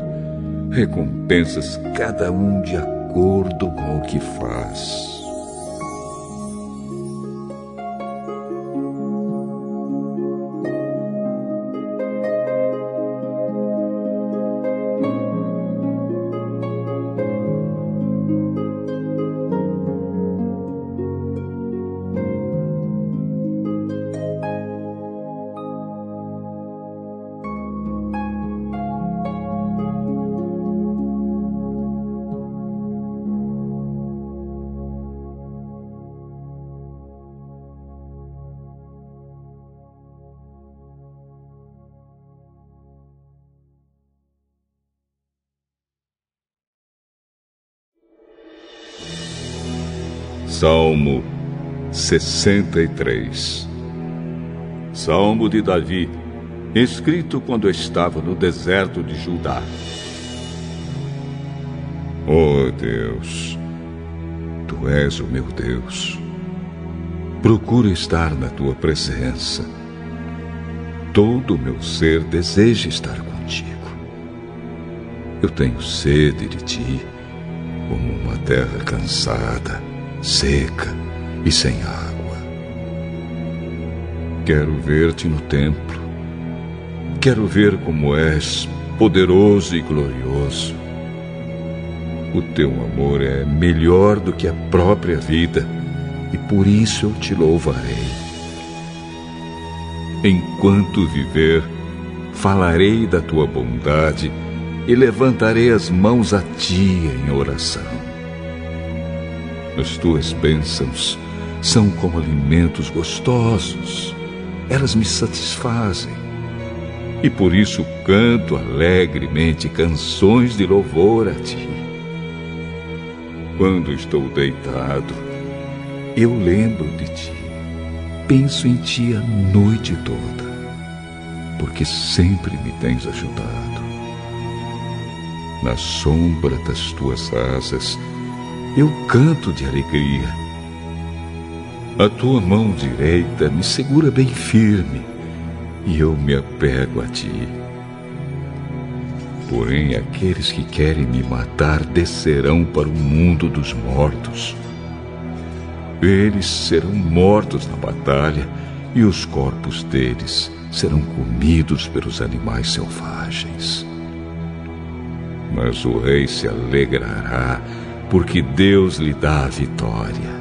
recompensas cada um de acordo com o que faz. Salmo 63 Salmo de Davi, escrito quando estava no deserto de Judá. Oh Deus, Tu és o meu Deus. Procuro estar na Tua presença. Todo o meu ser deseja estar contigo. Eu tenho sede de Ti, como uma terra cansada seca e sem água. Quero ver-te no templo. Quero ver como és poderoso e glorioso. O teu amor é melhor do que a própria vida, e por isso eu te louvarei. Enquanto viver, falarei da tua bondade e levantarei as mãos a ti em oração. As tuas bênçãos são como alimentos gostosos, elas me satisfazem. E por isso canto alegremente canções de louvor a ti. Quando estou deitado, eu lembro de ti, penso em ti a noite toda, porque sempre me tens ajudado. Na sombra das tuas asas, eu canto de alegria. A tua mão direita me segura bem firme e eu me apego a ti. Porém, aqueles que querem me matar descerão para o mundo dos mortos. Eles serão mortos na batalha e os corpos deles serão comidos pelos animais selvagens. Mas o rei se alegrará porque Deus lhe dá a vitória.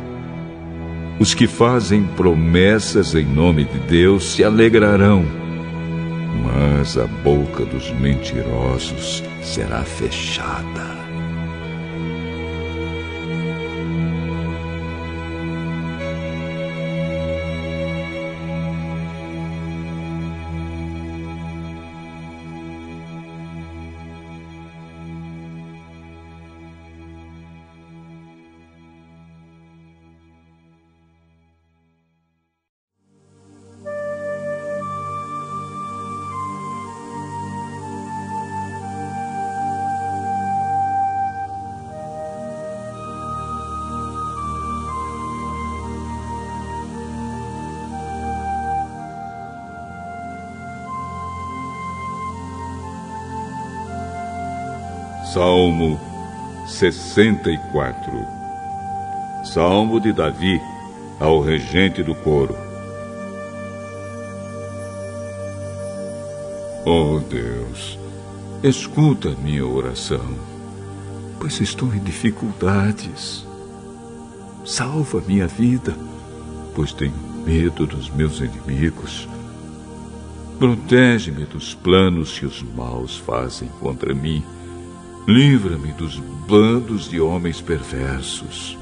Os que fazem promessas em nome de Deus se alegrarão, mas a boca dos mentirosos será fechada. 64 Salmo de Davi ao regente do coro. Oh Deus, escuta minha oração, pois estou em dificuldades. Salva minha vida, pois tenho medo dos meus inimigos. Protege-me dos planos que os maus fazem contra mim Livra-me dos bandos de homens perversos.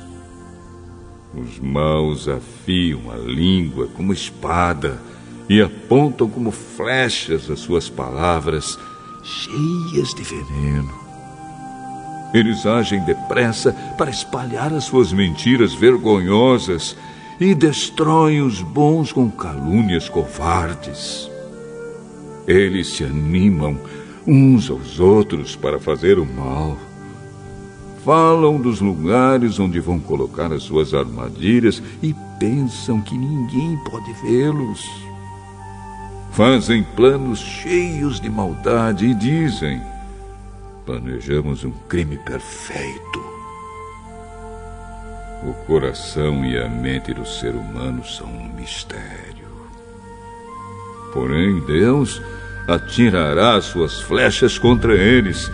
Os maus afiam a língua como espada e apontam como flechas as suas palavras, cheias de veneno. Eles agem depressa para espalhar as suas mentiras vergonhosas e destroem os bons com calúnias covardes. Eles se animam uns aos outros para fazer o mal. Falam dos lugares onde vão colocar as suas armadilhas e pensam que ninguém pode vê-los. Fazem planos cheios de maldade e dizem: planejamos um crime perfeito. O coração e a mente do ser humano são um mistério. Porém, Deus atirará suas flechas contra eles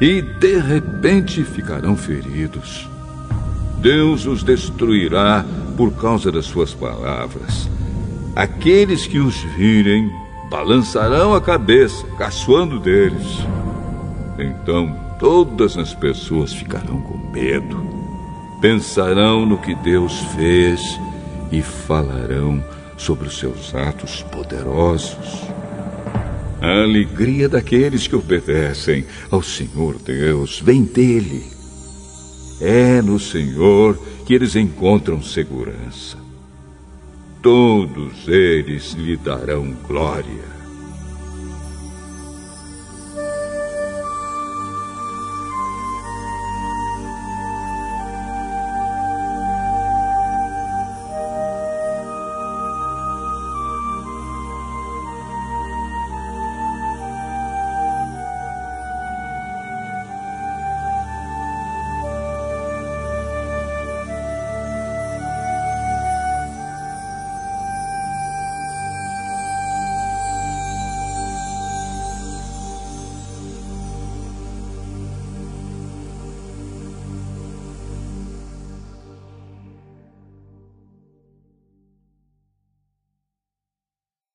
e de repente ficarão feridos. Deus os destruirá por causa das suas palavras. Aqueles que os virem balançarão a cabeça, caçoando deles. Então todas as pessoas ficarão com medo, pensarão no que Deus fez e falarão sobre os seus atos poderosos. A alegria daqueles que obedecem ao Senhor Deus vem dele. É no Senhor que eles encontram segurança. Todos eles lhe darão glória.